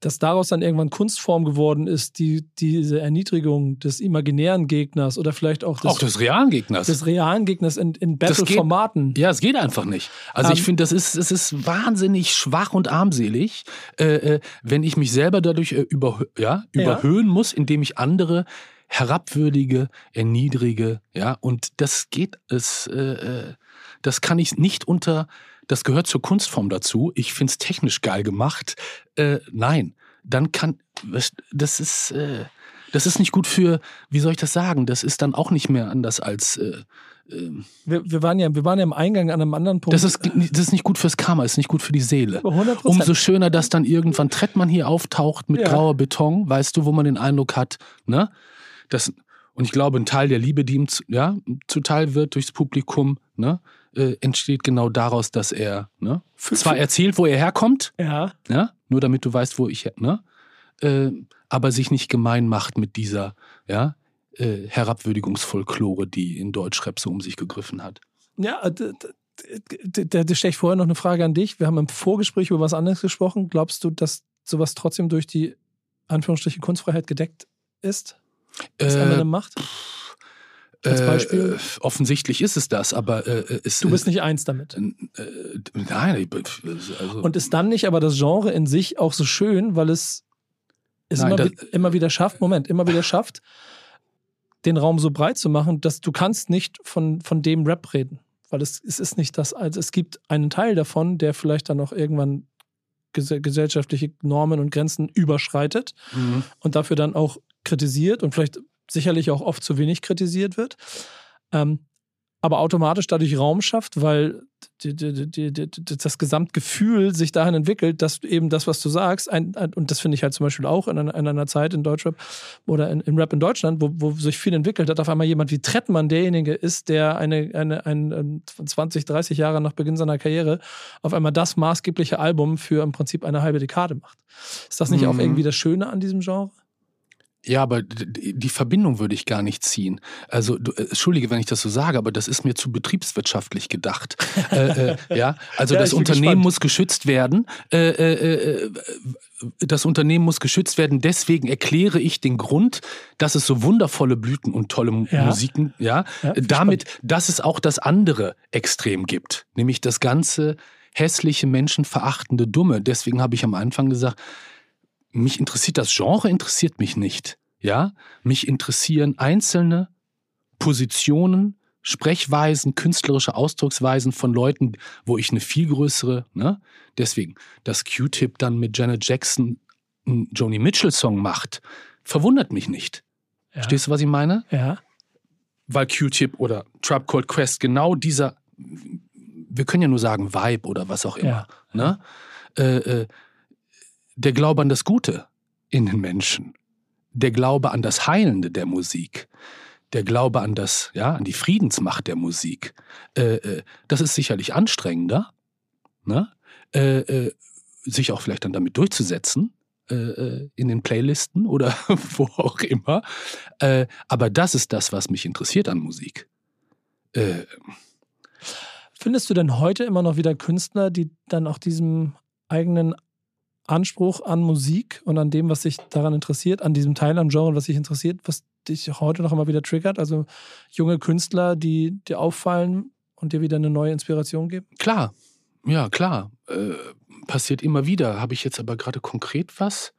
Speaker 2: Dass daraus dann irgendwann Kunstform geworden ist, die diese Erniedrigung des imaginären Gegners oder vielleicht auch
Speaker 1: des, auch des realen Gegners,
Speaker 2: des realen Gegners in, in Battle-Formaten.
Speaker 1: Ja, es geht einfach nicht. Also um, ich ähm, finde, das ist, es ist wahnsinnig schwach und armselig, äh, äh, wenn ich mich selber dadurch äh, über, ja, überhöhen ja. muss, indem ich andere herabwürdige, erniedrige, ja, und das geht, es, äh, äh das kann ich nicht unter, das gehört zur Kunstform dazu. Ich finde es technisch geil gemacht. Äh, nein, dann kann, das ist, äh, das ist nicht gut für, wie soll ich das sagen? Das ist dann auch nicht mehr anders als. Äh,
Speaker 2: äh, wir, wir, waren ja, wir waren ja im Eingang an einem anderen Punkt.
Speaker 1: Das ist, das ist nicht gut fürs Karma, ist nicht gut für die Seele. 100%. Umso schöner, dass dann irgendwann Trettmann hier auftaucht mit ja. grauer Beton, weißt du, wo man den Eindruck hat, ne? Das, und ich glaube, ein Teil der Liebe, die ihm zu, ja, zuteil wird durchs Publikum, ne? Äh, entsteht genau daraus, dass er ne, zwar erzählt, wo er herkommt,
Speaker 2: ja.
Speaker 1: Ne, nur damit du weißt, wo ich, ne, äh, aber sich nicht gemein macht mit dieser ja, äh, Herabwürdigungsfolklore, die in Deutschrap so um sich gegriffen hat.
Speaker 2: Ja, da stelle ich vorher noch eine Frage an dich. Wir haben im Vorgespräch über was anderes gesprochen. Glaubst du, dass sowas trotzdem durch die Anführungsstriche Kunstfreiheit gedeckt ist? Was äh, macht? Pff
Speaker 1: als äh, Beispiel? Äh, offensichtlich ist es das, aber äh, äh es,
Speaker 2: Du bist nicht eins damit.
Speaker 1: Äh, nein,
Speaker 2: also Und ist dann nicht aber das Genre in sich auch so schön, weil es, es nein, immer, das, immer wieder schafft, Moment, immer wieder schafft, den Raum so breit zu machen, dass du kannst nicht von, von dem Rap reden. Weil es, es ist nicht das, also es gibt einen Teil davon, der vielleicht dann auch irgendwann gesellschaftliche Normen und Grenzen überschreitet mhm. und dafür dann auch kritisiert und vielleicht sicherlich auch oft zu wenig kritisiert wird, ähm, aber automatisch dadurch Raum schafft, weil die, die, die, das Gesamtgefühl sich dahin entwickelt, dass eben das, was du sagst, ein, ein, und das finde ich halt zum Beispiel auch in einer, in einer Zeit in Deutschrap oder in, in, Rap in Deutschland, wo, wo sich viel entwickelt hat, auf einmal jemand wie Trettmann derjenige ist, der eine, eine, ein 20, 30 Jahre nach Beginn seiner Karriere auf einmal das maßgebliche Album für im Prinzip eine halbe Dekade macht. Ist das nicht mhm. auch irgendwie das Schöne an diesem Genre?
Speaker 1: Ja, aber die Verbindung würde ich gar nicht ziehen. Also, du, äh, entschuldige, wenn ich das so sage, aber das ist mir zu betriebswirtschaftlich gedacht. äh, äh, ja, also ja, das Unternehmen gespannt. muss geschützt werden. Äh, äh, äh, das Unternehmen muss geschützt werden. Deswegen erkläre ich den Grund, dass es so wundervolle Blüten und tolle ja. Musiken, ja, ja damit, spannend. dass es auch das andere Extrem gibt, nämlich das ganze hässliche, menschenverachtende Dumme. Deswegen habe ich am Anfang gesagt, mich interessiert das Genre, interessiert mich nicht. Ja, mich interessieren einzelne Positionen, Sprechweisen, künstlerische Ausdrucksweisen von Leuten, wo ich eine viel größere, ne? Deswegen, dass Q-Tip dann mit Janet Jackson einen Joni Mitchell-Song macht, verwundert mich nicht. Ja. Verstehst du, was ich meine?
Speaker 2: Ja.
Speaker 1: Weil Q-Tip oder Trap Called Quest genau dieser, wir können ja nur sagen Vibe oder was auch immer, ja. ne? Äh, äh, der Glaube an das Gute in den Menschen, der Glaube an das Heilende der Musik, der Glaube an das, ja, an die Friedensmacht der Musik, äh, äh, das ist sicherlich anstrengender, ne? Äh, äh sich auch vielleicht dann damit durchzusetzen äh, in den Playlisten oder wo auch immer. aber das ist das, was mich interessiert an Musik
Speaker 2: Findest du denn heute immer noch wieder Künstler, die dann auch diesem eigenen Anspruch an Musik und an dem, was dich daran interessiert, an diesem Teil am Genre, was dich interessiert, was dich heute noch immer wieder triggert? Also junge Künstler, die dir auffallen und dir wieder eine neue Inspiration geben?
Speaker 1: Klar, ja, klar. Äh, passiert immer wieder. Habe ich jetzt aber gerade konkret was?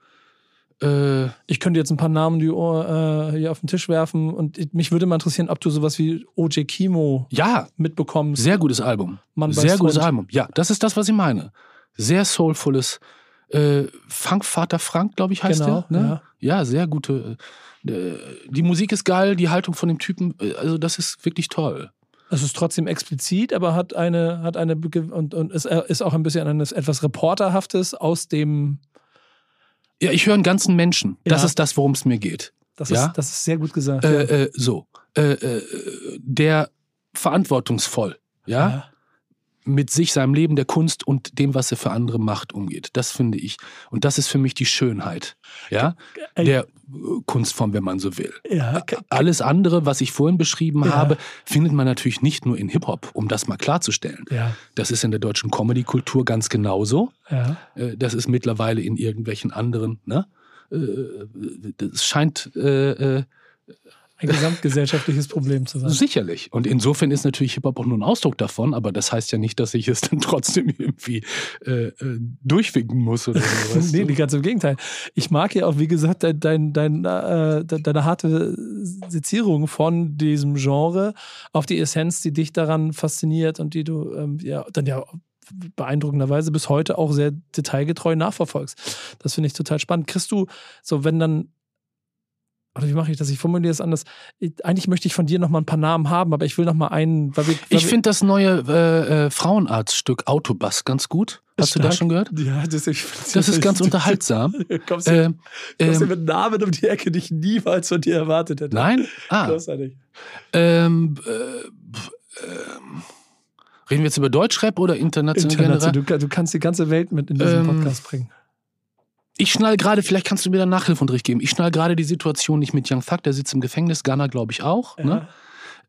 Speaker 2: Äh, ich könnte jetzt ein paar Namen die, uh, hier auf den Tisch werfen und mich würde mal interessieren, ob du sowas wie OJ Kimo
Speaker 1: ja,
Speaker 2: mitbekommst.
Speaker 1: Sehr gutes Album.
Speaker 2: Mann
Speaker 1: sehr gutes Album. Ja, das ist das, was ich meine. Sehr soulvolles. Äh, Funkvater Frank, glaube ich, heißt
Speaker 2: genau,
Speaker 1: der.
Speaker 2: Ne?
Speaker 1: Ja. ja, sehr gute. Äh, die Musik ist geil, die Haltung von dem Typen, äh, also das ist wirklich toll.
Speaker 2: Es ist trotzdem explizit, aber hat eine, hat eine und, und ist, ist auch ein bisschen eines etwas Reporterhaftes aus dem
Speaker 1: ja, ich höre einen ganzen Menschen. Das ja. ist das, worum es mir geht.
Speaker 2: Das,
Speaker 1: ja?
Speaker 2: ist, das ist sehr gut gesagt.
Speaker 1: Äh, äh, so. Äh, äh, der verantwortungsvoll, ja? Mit sich, seinem Leben, der Kunst und dem, was er für andere macht, umgeht. Das finde ich. Und das ist für mich die Schönheit, ja, der äh, Kunstform, wenn man so will.
Speaker 2: Ja.
Speaker 1: Alles andere, was ich vorhin beschrieben ja. habe, findet man natürlich nicht nur in Hip-Hop, um das mal klarzustellen.
Speaker 2: Ja.
Speaker 1: Das ist in der deutschen Comedy-Kultur ganz genauso.
Speaker 2: Ja.
Speaker 1: Äh, das ist mittlerweile in irgendwelchen anderen, ne? Äh, das scheint
Speaker 2: ein gesamtgesellschaftliches Problem zu sein.
Speaker 1: Sicherlich. Und insofern ist natürlich Hip-Hop auch nur ein Ausdruck davon, aber das heißt ja nicht, dass ich es dann trotzdem irgendwie äh, äh durchwinken muss oder sowas.
Speaker 2: nee, ganz im Gegenteil. Ich mag ja auch, wie gesagt, dein, dein, dein, äh, deine harte Sezierung von diesem Genre auf die Essenz, die dich daran fasziniert und die du ähm, ja dann ja beeindruckenderweise bis heute auch sehr detailgetreu nachverfolgst. Das finde ich total spannend. Kriegst du, so wenn dann oder wie mache ich das? Ich formuliere es anders. Eigentlich möchte ich von dir noch mal ein paar Namen haben, aber ich will noch mal einen.
Speaker 1: Weil wir, weil ich finde das neue äh, äh, Frauenarztstück Autobass ganz gut. Hast stark. du das schon gehört?
Speaker 2: Ja, das, ich,
Speaker 1: das ist ganz unterhaltsam.
Speaker 2: kommst du, äh, kommst ähm, mit Namen um die Ecke, die ich niemals von dir erwartet hätte.
Speaker 1: Nein? Ah.
Speaker 2: Großartig.
Speaker 1: Ähm, äh, ähm, reden wir jetzt über Deutschrap oder international?
Speaker 2: International. Du, du, kannst die ganze Welt mit in diesen ähm, Podcast bringen.
Speaker 1: Ich schnall gerade, vielleicht kannst du mir da Nachhilfunterricht geben. Ich schnall gerade die Situation nicht mit Young Thug, der sitzt im Gefängnis, Ghana glaube ich auch, ja. ne?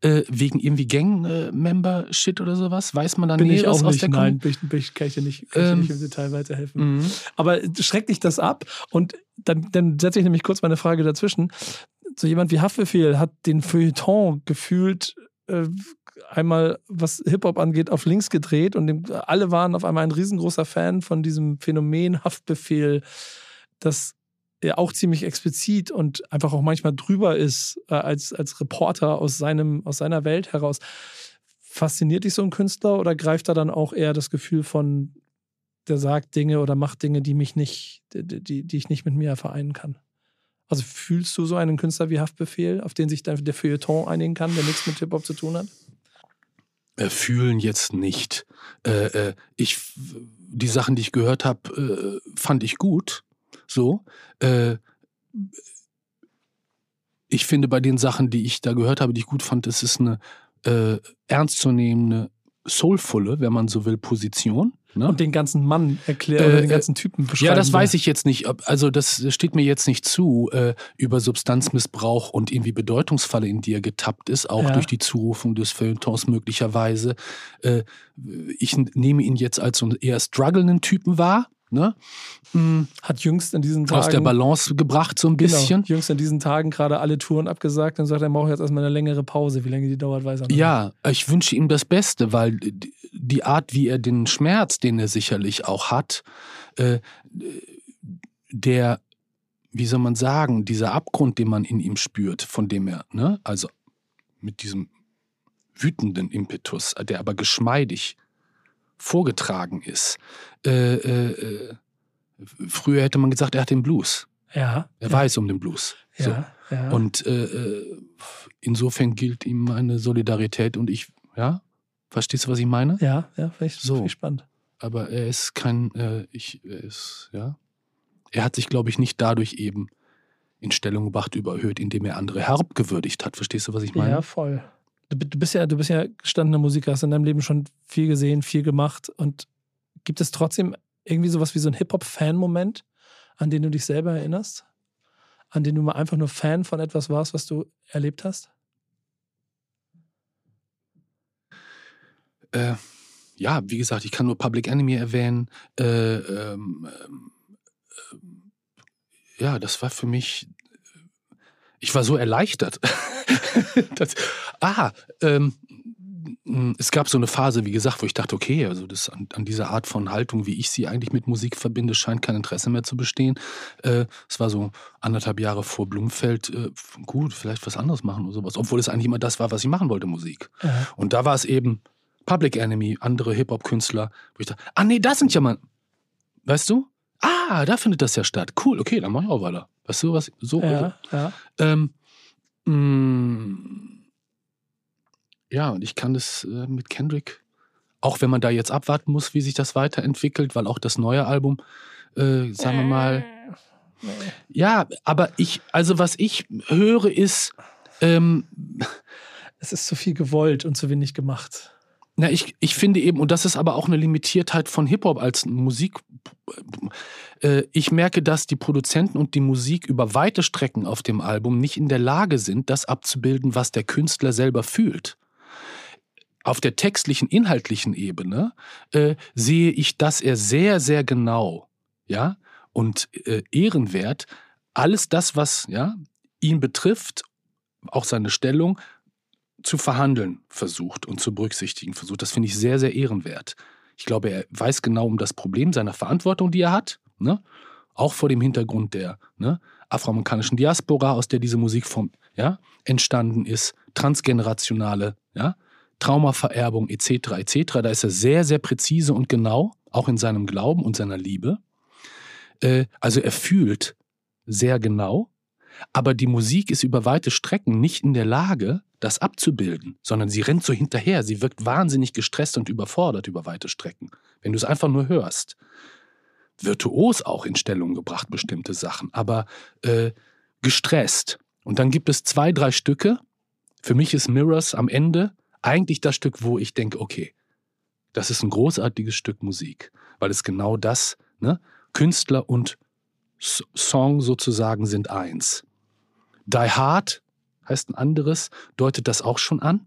Speaker 1: Äh, wegen irgendwie Gang-Member-Shit oder sowas? Weiß man da
Speaker 2: Bin
Speaker 1: ich
Speaker 2: auch nicht, aus nein, bin, bin, kann ich dir nicht, kann ähm, ich nicht im Detail weiterhelfen.
Speaker 1: Mhm.
Speaker 2: Aber schreckt dich das ab und dann, dann setze ich nämlich kurz meine Frage dazwischen. So jemand wie Haftbefehl hat den Feuilleton gefühlt äh, einmal, was Hip-Hop angeht, auf links gedreht und alle waren auf einmal ein riesengroßer Fan von diesem Phänomen Haftbefehl, das ja auch ziemlich explizit und einfach auch manchmal drüber ist äh, als, als Reporter aus, seinem, aus seiner Welt heraus. Fasziniert dich so ein Künstler oder greift da dann auch eher das Gefühl von, der sagt Dinge oder macht Dinge, die mich nicht, die, die ich nicht mit mir vereinen kann? Also fühlst du so einen Künstler wie Haftbefehl, auf den sich dann der Feuilleton einigen kann, der nichts mit Hip-Hop zu tun hat?
Speaker 1: Äh, fühlen jetzt nicht. Äh, äh, ich, die Sachen, die ich gehört habe, äh, fand ich gut. So. Äh, ich finde, bei den Sachen, die ich da gehört habe, die ich gut fand, es ist eine äh, ernstzunehmende, soulvolle, wenn man so will, Position.
Speaker 2: Ne? Und den ganzen Mann erklären äh, oder den ganzen Typen beschreiben.
Speaker 1: Ja, das weiß ich jetzt nicht. Also das steht mir jetzt nicht zu, äh, über Substanzmissbrauch und irgendwie Bedeutungsfalle, in die er getappt ist, auch ja. durch die Zurufung des Feuilletons möglicherweise. Äh, ich nehme ihn jetzt als so einen eher strugglenden Typen wahr. Ne?
Speaker 2: Hm. Hat jüngst in diesen Tagen.
Speaker 1: Aus der Balance gebracht, so ein genau. bisschen.
Speaker 2: Jüngst in diesen Tagen gerade alle Touren abgesagt und sagt, er braucht jetzt erstmal eine längere Pause. Wie lange die dauert, weiß er
Speaker 1: nicht. Ja, ich wünsche ihm das Beste, weil die Art, wie er den Schmerz, den er sicherlich auch hat, äh, der, wie soll man sagen, dieser Abgrund, den man in ihm spürt, von dem er, ne, also mit diesem wütenden Impetus, der aber geschmeidig vorgetragen ist. Äh, äh, äh, früher hätte man gesagt, er hat den Blues.
Speaker 2: Ja.
Speaker 1: Er
Speaker 2: ja.
Speaker 1: weiß um den Blues. So.
Speaker 2: Ja, ja.
Speaker 1: Und äh, äh, insofern gilt ihm meine Solidarität und ich, ja, verstehst du, was ich meine?
Speaker 2: Ja, ja, vielleicht so. Viel spannend.
Speaker 1: Aber er ist kein, äh, ich, er ist, ja. Er hat sich, glaube ich, nicht dadurch eben in Stellung gebracht, überhöht, indem er andere herabgewürdigt hat. Verstehst du, was ich meine?
Speaker 2: Ja, voll du, du, bist ja, du bist ja gestandener Musiker, hast in deinem Leben schon viel gesehen, viel gemacht. Und gibt es trotzdem irgendwie sowas wie so ein Hip-Hop-Fan-Moment, an den du dich selber erinnerst? An den du mal einfach nur Fan von etwas warst, was du erlebt hast?
Speaker 1: Äh, ja, wie gesagt, ich kann nur Public Enemy erwähnen. Äh, ähm, äh, ja, das war für mich, ich war so erleichtert. das, ah, ähm, es gab so eine Phase, wie gesagt, wo ich dachte, okay, also das an, an, dieser Art von Haltung, wie ich sie eigentlich mit Musik verbinde, scheint kein Interesse mehr zu bestehen. Äh, es war so anderthalb Jahre vor Blumfeld, äh, gut, vielleicht was anderes machen oder sowas, obwohl es eigentlich immer das war, was ich machen wollte, Musik. Ja. Und da war es eben Public Enemy, andere Hip-Hop-Künstler, wo ich dachte, ah nee, das sind ja mal, weißt du? Ah, da findet das ja statt. Cool, okay, dann mach ich auch weiter. Weißt du, was so?
Speaker 2: Ja, ja.
Speaker 1: Ähm, mh, mm, ja, und ich kann das äh, mit Kendrick, auch wenn man da jetzt abwarten muss, wie sich das weiterentwickelt, weil auch das neue Album, äh, sagen wir mal, nee. ja, aber ich, also was ich höre ist, ähm,
Speaker 2: es ist zu viel gewollt und zu wenig gemacht.
Speaker 1: Na, ich, ich finde eben, und das ist aber auch eine Limitiertheit von Hip-Hop als Musik. Äh, ich merke, dass die Produzenten und die Musik über weite Strecken auf dem Album nicht in der Lage sind, das abzubilden, was der Künstler selber fühlt auf der textlichen, inhaltlichen Ebene äh, sehe ich, dass er sehr, sehr genau, ja, und äh, ehrenwert alles das, was ja, ihn betrifft, auch seine Stellung, zu verhandeln versucht und zu berücksichtigen versucht. Das finde ich sehr, sehr ehrenwert. Ich glaube, er weiß genau um das Problem seiner Verantwortung, die er hat, ne? auch vor dem Hintergrund der ne, afroamerikanischen Diaspora, aus der diese Musikform ja, entstanden ist, transgenerationale ja, Traumavererbung etc. etc. Da ist er sehr, sehr präzise und genau, auch in seinem Glauben und seiner Liebe. Äh, also er fühlt sehr genau, aber die Musik ist über weite Strecken nicht in der Lage, das abzubilden, sondern sie rennt so hinterher. Sie wirkt wahnsinnig gestresst und überfordert über weite Strecken, wenn du es einfach nur hörst. Virtuos auch in Stellung gebracht, bestimmte Sachen, aber äh, gestresst. Und dann gibt es zwei, drei Stücke. Für mich ist Mirrors am Ende eigentlich das Stück, wo ich denke, okay, das ist ein großartiges Stück Musik, weil es genau das, ne? Künstler und S Song sozusagen sind eins. Die Hard heißt ein anderes, deutet das auch schon an.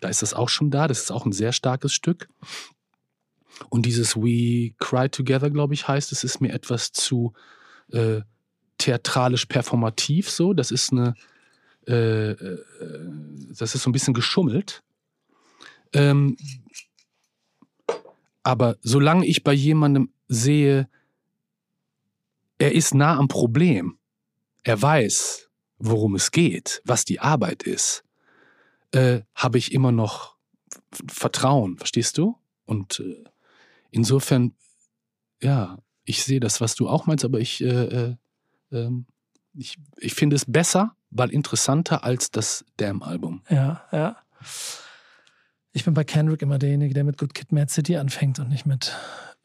Speaker 1: Da ist das auch schon da, das ist auch ein sehr starkes Stück. Und dieses We Cry Together, glaube ich, heißt, es ist mir etwas zu äh, theatralisch performativ so. Das ist eine, äh, äh, das ist so ein bisschen geschummelt. Ähm, aber solange ich bei jemandem sehe, er ist nah am Problem, er weiß, worum es geht, was die Arbeit ist, äh, habe ich immer noch Vertrauen, verstehst du? Und äh, insofern, ja, ich sehe das, was du auch meinst, aber ich, äh, äh ähm, ich, ich finde es besser, weil interessanter als das Damn-Album.
Speaker 2: Ja, ja. Ich bin bei Kendrick immer derjenige, der mit Good Kid, Mad City anfängt und nicht mit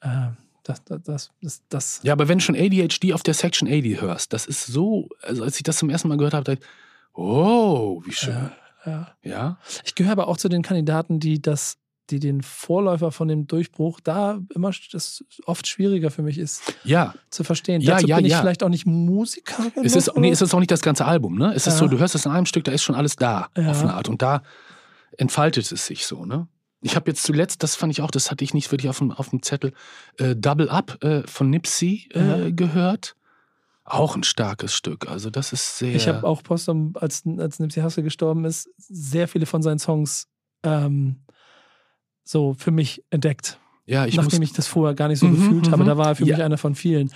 Speaker 2: äh, das, das, das, das,
Speaker 1: Ja, aber wenn du schon ADHD auf der Section 80 hörst, das ist so, also als ich das zum ersten Mal gehört habe, dachte ich, oh, wie schön. Ja,
Speaker 2: ja.
Speaker 1: ja.
Speaker 2: Ich gehöre aber auch zu den Kandidaten, die das die den Vorläufer von dem Durchbruch da immer das oft schwieriger für mich ist
Speaker 1: ja.
Speaker 2: zu verstehen.
Speaker 1: Ja,
Speaker 2: Dazu
Speaker 1: ja,
Speaker 2: bin ich
Speaker 1: ja.
Speaker 2: vielleicht auch nicht Musiker.
Speaker 1: Es ist, nee, es ist auch nicht das ganze Album, ne? Es ist so, du hörst es in einem Stück, da ist schon alles da
Speaker 2: Ja.
Speaker 1: auf eine Art. Und da entfaltet es sich so, ne? Ich habe jetzt zuletzt, das fand ich auch, das hatte ich nicht wirklich auf dem, auf dem Zettel, äh, Double Up äh, von Nipsey äh,
Speaker 2: Ja.
Speaker 1: gehört. Auch ein starkes Stück. Also das ist sehr.
Speaker 2: Ich habe auch Postum, als, als Nipsey Hussle gestorben ist, sehr viele von seinen Songs ähm, so für mich entdeckt.
Speaker 1: ja, ich
Speaker 2: nachdem
Speaker 1: muss,
Speaker 2: ich das vorher gar nicht so
Speaker 1: Mhm,
Speaker 2: gefühlt habe.
Speaker 1: mhm.
Speaker 2: Da war er für
Speaker 1: Ja.
Speaker 2: mich einer von vielen.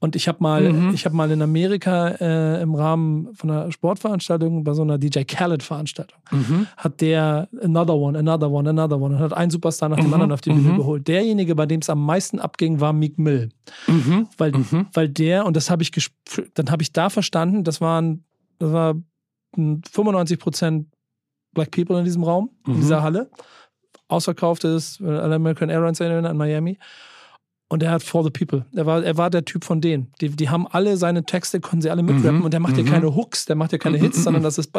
Speaker 2: Und ich habe mal,
Speaker 1: Mhm.
Speaker 2: ich habe mal in Amerika äh, im Rahmen von einer Sportveranstaltung, bei so einer DJ Khaled-Veranstaltung,
Speaker 1: Mhm.
Speaker 2: hat der Another One, Another One, Another One und hat einen Superstar nach dem
Speaker 1: Mhm,
Speaker 2: anderen auf die Bühne
Speaker 1: mhm.
Speaker 2: geholt. Derjenige, bei dem es am meisten abging, war Meek Mill.
Speaker 1: Mhm.
Speaker 2: Weil,
Speaker 1: Mhm.
Speaker 2: weil der, und das habe ich dann habe ich da verstanden, das waren, das war mm, 95 Prozent Black People in diesem Raum, in dieser Halle. Ausverkauftes äh, American Airlines Arena in Miami. Und er hat For the People. Er war, er war der Typ von denen. Die, die haben alle seine Texte, können sie alle mitrappen.
Speaker 1: Mhm.
Speaker 2: Und der macht
Speaker 1: mhm.
Speaker 2: ja keine Hooks, der macht ja keine Hits, sondern das ist.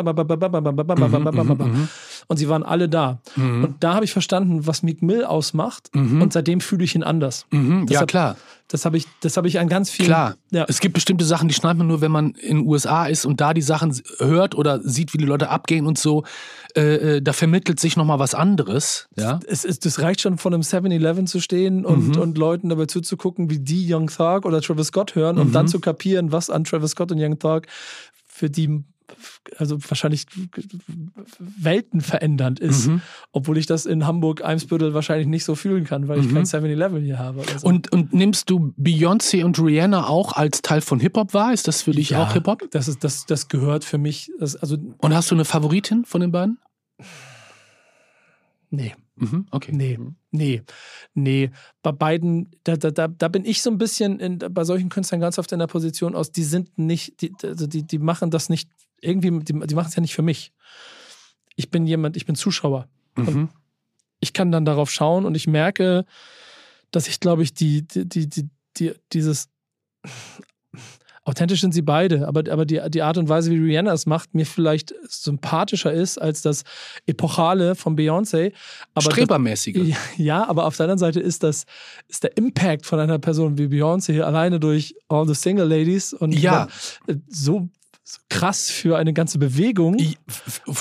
Speaker 2: Und sie waren alle da. Und da habe ich verstanden, was Meek Mill ausmacht. Und seitdem fühle ich ihn anders.
Speaker 1: Ja, klar.
Speaker 2: Das habe ich, das habe ich an ganz vielen.
Speaker 1: Klar.
Speaker 2: Ja.
Speaker 1: Es gibt bestimmte Sachen, die schneidet man nur, wenn man in den USA ist und da die Sachen hört oder sieht, wie die Leute abgehen und so. Äh, äh, da vermittelt sich nochmal was anderes. Ja.
Speaker 2: Es ist, das reicht schon, vor einem 7-Eleven zu stehen und,
Speaker 1: Mhm.
Speaker 2: und Leuten dabei zuzugucken, wie die Young Thug oder Travis Scott hören und
Speaker 1: Mhm.
Speaker 2: dann zu kapieren, was an Travis Scott und Young Thug für die also wahrscheinlich Welten verändernd ist,
Speaker 1: Mhm.
Speaker 2: obwohl ich das in Hamburg Eimsbüttel wahrscheinlich nicht so fühlen kann, weil ich
Speaker 1: Mhm.
Speaker 2: kein 7-Eleven hier habe. So.
Speaker 1: Und, und nimmst du Beyoncé und Rihanna auch als Teil von Hip-Hop wahr? Ist das für dich
Speaker 2: Ja,
Speaker 1: auch Hip-Hop?
Speaker 2: Das, ist, das, das gehört für mich, das, also
Speaker 1: Und hast du eine Favoritin von den beiden?
Speaker 2: nee.
Speaker 1: Mhm. Okay.
Speaker 2: Nee, nee, nee. Bei beiden, da, da, da, da bin ich so ein bisschen in, bei solchen Künstlern ganz oft in der Position aus, die sind nicht, die, also die, die machen das nicht, irgendwie, die, die machen es ja nicht für mich. Ich bin jemand, ich bin Zuschauer.
Speaker 1: Mhm.
Speaker 2: Ich kann dann darauf schauen und ich merke, dass ich, glaube ich, die, die, die, die, die dieses authentisch sind sie beide, aber, aber die, die Art und Weise, wie Rihanna es macht, mir vielleicht sympathischer ist als das Epochale von Beyoncé. Aber das,
Speaker 1: Strebermäßige.
Speaker 2: ja, ja, aber auf der anderen Seite ist das ist der Impact von einer Person wie Beyoncé alleine durch All the Single Ladies und
Speaker 1: Ja.
Speaker 2: äh, so, so krass für eine ganze Bewegung.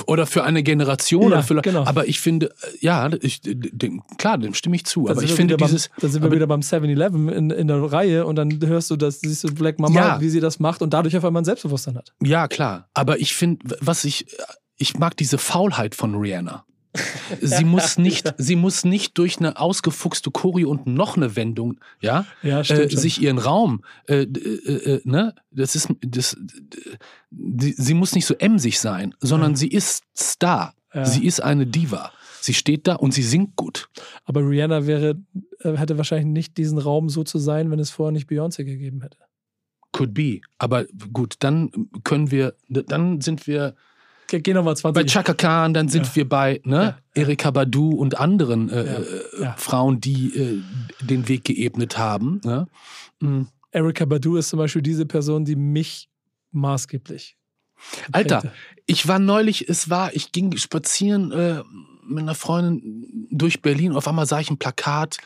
Speaker 1: Oder für eine Generation.
Speaker 2: Ja,
Speaker 1: für,
Speaker 2: genau.
Speaker 1: Aber ich finde, äh, ja, ich, dem, klar, dem stimme ich zu.
Speaker 2: Da
Speaker 1: aber ich finde dieses.
Speaker 2: beim, da sind wir wieder beim 7-Eleven in, in der Reihe und dann hörst du das, siehst du Black Mama,
Speaker 1: Ja.
Speaker 2: wie sie das macht und dadurch auf einmal ein Selbstbewusstsein hat.
Speaker 1: Ja, klar. Aber ich finde, was ich, ich mag diese Faulheit von Rihanna. Sie muss nicht, sie muss nicht durch eine ausgefuchste Choreo und noch eine Wendung, ja,
Speaker 2: Ja,
Speaker 1: äh, sich ihren Raum, äh, äh, äh, ne, das ist, das, die, sie muss nicht so emsig sein, sondern
Speaker 2: Ja.
Speaker 1: sie ist Star. Sie ist eine Diva. Sie steht da und sie singt gut.
Speaker 2: Aber Rihanna wäre, äh, hätte wahrscheinlich nicht diesen Raum so zu sein, wenn es vorher nicht Beyoncé gegeben hätte.
Speaker 1: Could be. Aber gut, dann können wir, dann sind wir
Speaker 2: Ge- Geh nochmal 20
Speaker 1: bei Chaka Khan, dann sind
Speaker 2: Ja.
Speaker 1: wir bei ne,
Speaker 2: Ja.
Speaker 1: Erika Badu und anderen äh,
Speaker 2: Ja,
Speaker 1: äh. Frauen, die äh, den Weg geebnet haben. Ne? Mhm.
Speaker 2: Erika Badu ist zum Beispiel diese Person, die mich maßgeblich.
Speaker 1: Alter,
Speaker 2: geprägt hat.
Speaker 1: ich war neulich, es war, ich ging spazieren äh, mit einer Freundin durch Berlin und auf einmal sah ich ein Plakat,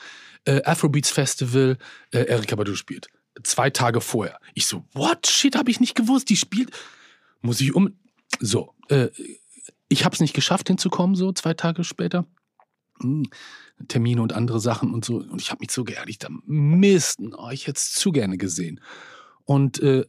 Speaker 1: äh, Afrobeats Festival, äh, Erika Badu spielt. Zwei Tage vorher. Ich so, what? Shit, habe ich nicht gewusst. Die spielt. Muss ich um. So, äh, ich habe es nicht geschafft hinzukommen, so zwei Tage später. Hm, Termine und andere Sachen und so. Und ich habe mich so geärgert. Da Mist, oh, ich hätte es zu gerne gesehen. Und äh,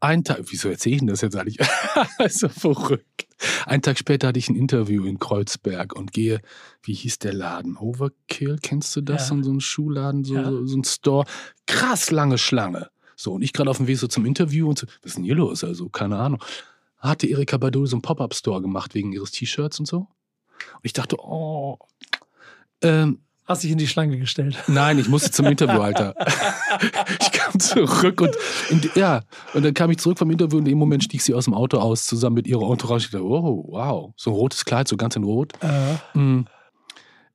Speaker 1: ein Tag, wieso erzähle ich denn das jetzt eigentlich? so verrückt. Einen Tag später hatte ich ein Interview in Kreuzberg und gehe, wie hieß der Laden? Overkill, kennst du das?
Speaker 2: Ja.
Speaker 1: So ein Schuhladen, so,
Speaker 2: Ja.
Speaker 1: so, so ein Store. Krass lange Schlange. So, und ich gerade auf dem Weg so zum Interview und so, was ist denn hier los? Also, keine Ahnung. Hatte Erika Badu so einen Pop-Up-Store gemacht wegen ihres T-Shirts und so. Und ich dachte, oh. Ähm,
Speaker 2: Hast dich in die Schlange gestellt.
Speaker 1: Nein, ich musste zum Interview, Alter. ich kam zurück und in, ja, und dann kam ich zurück vom Interview und in dem Moment stieg sie aus dem Auto aus, zusammen mit ihrer Entourage. Ich dachte, oh, wow, so ein rotes Kleid, so ganz in Rot.
Speaker 2: Äh,
Speaker 1: Mm.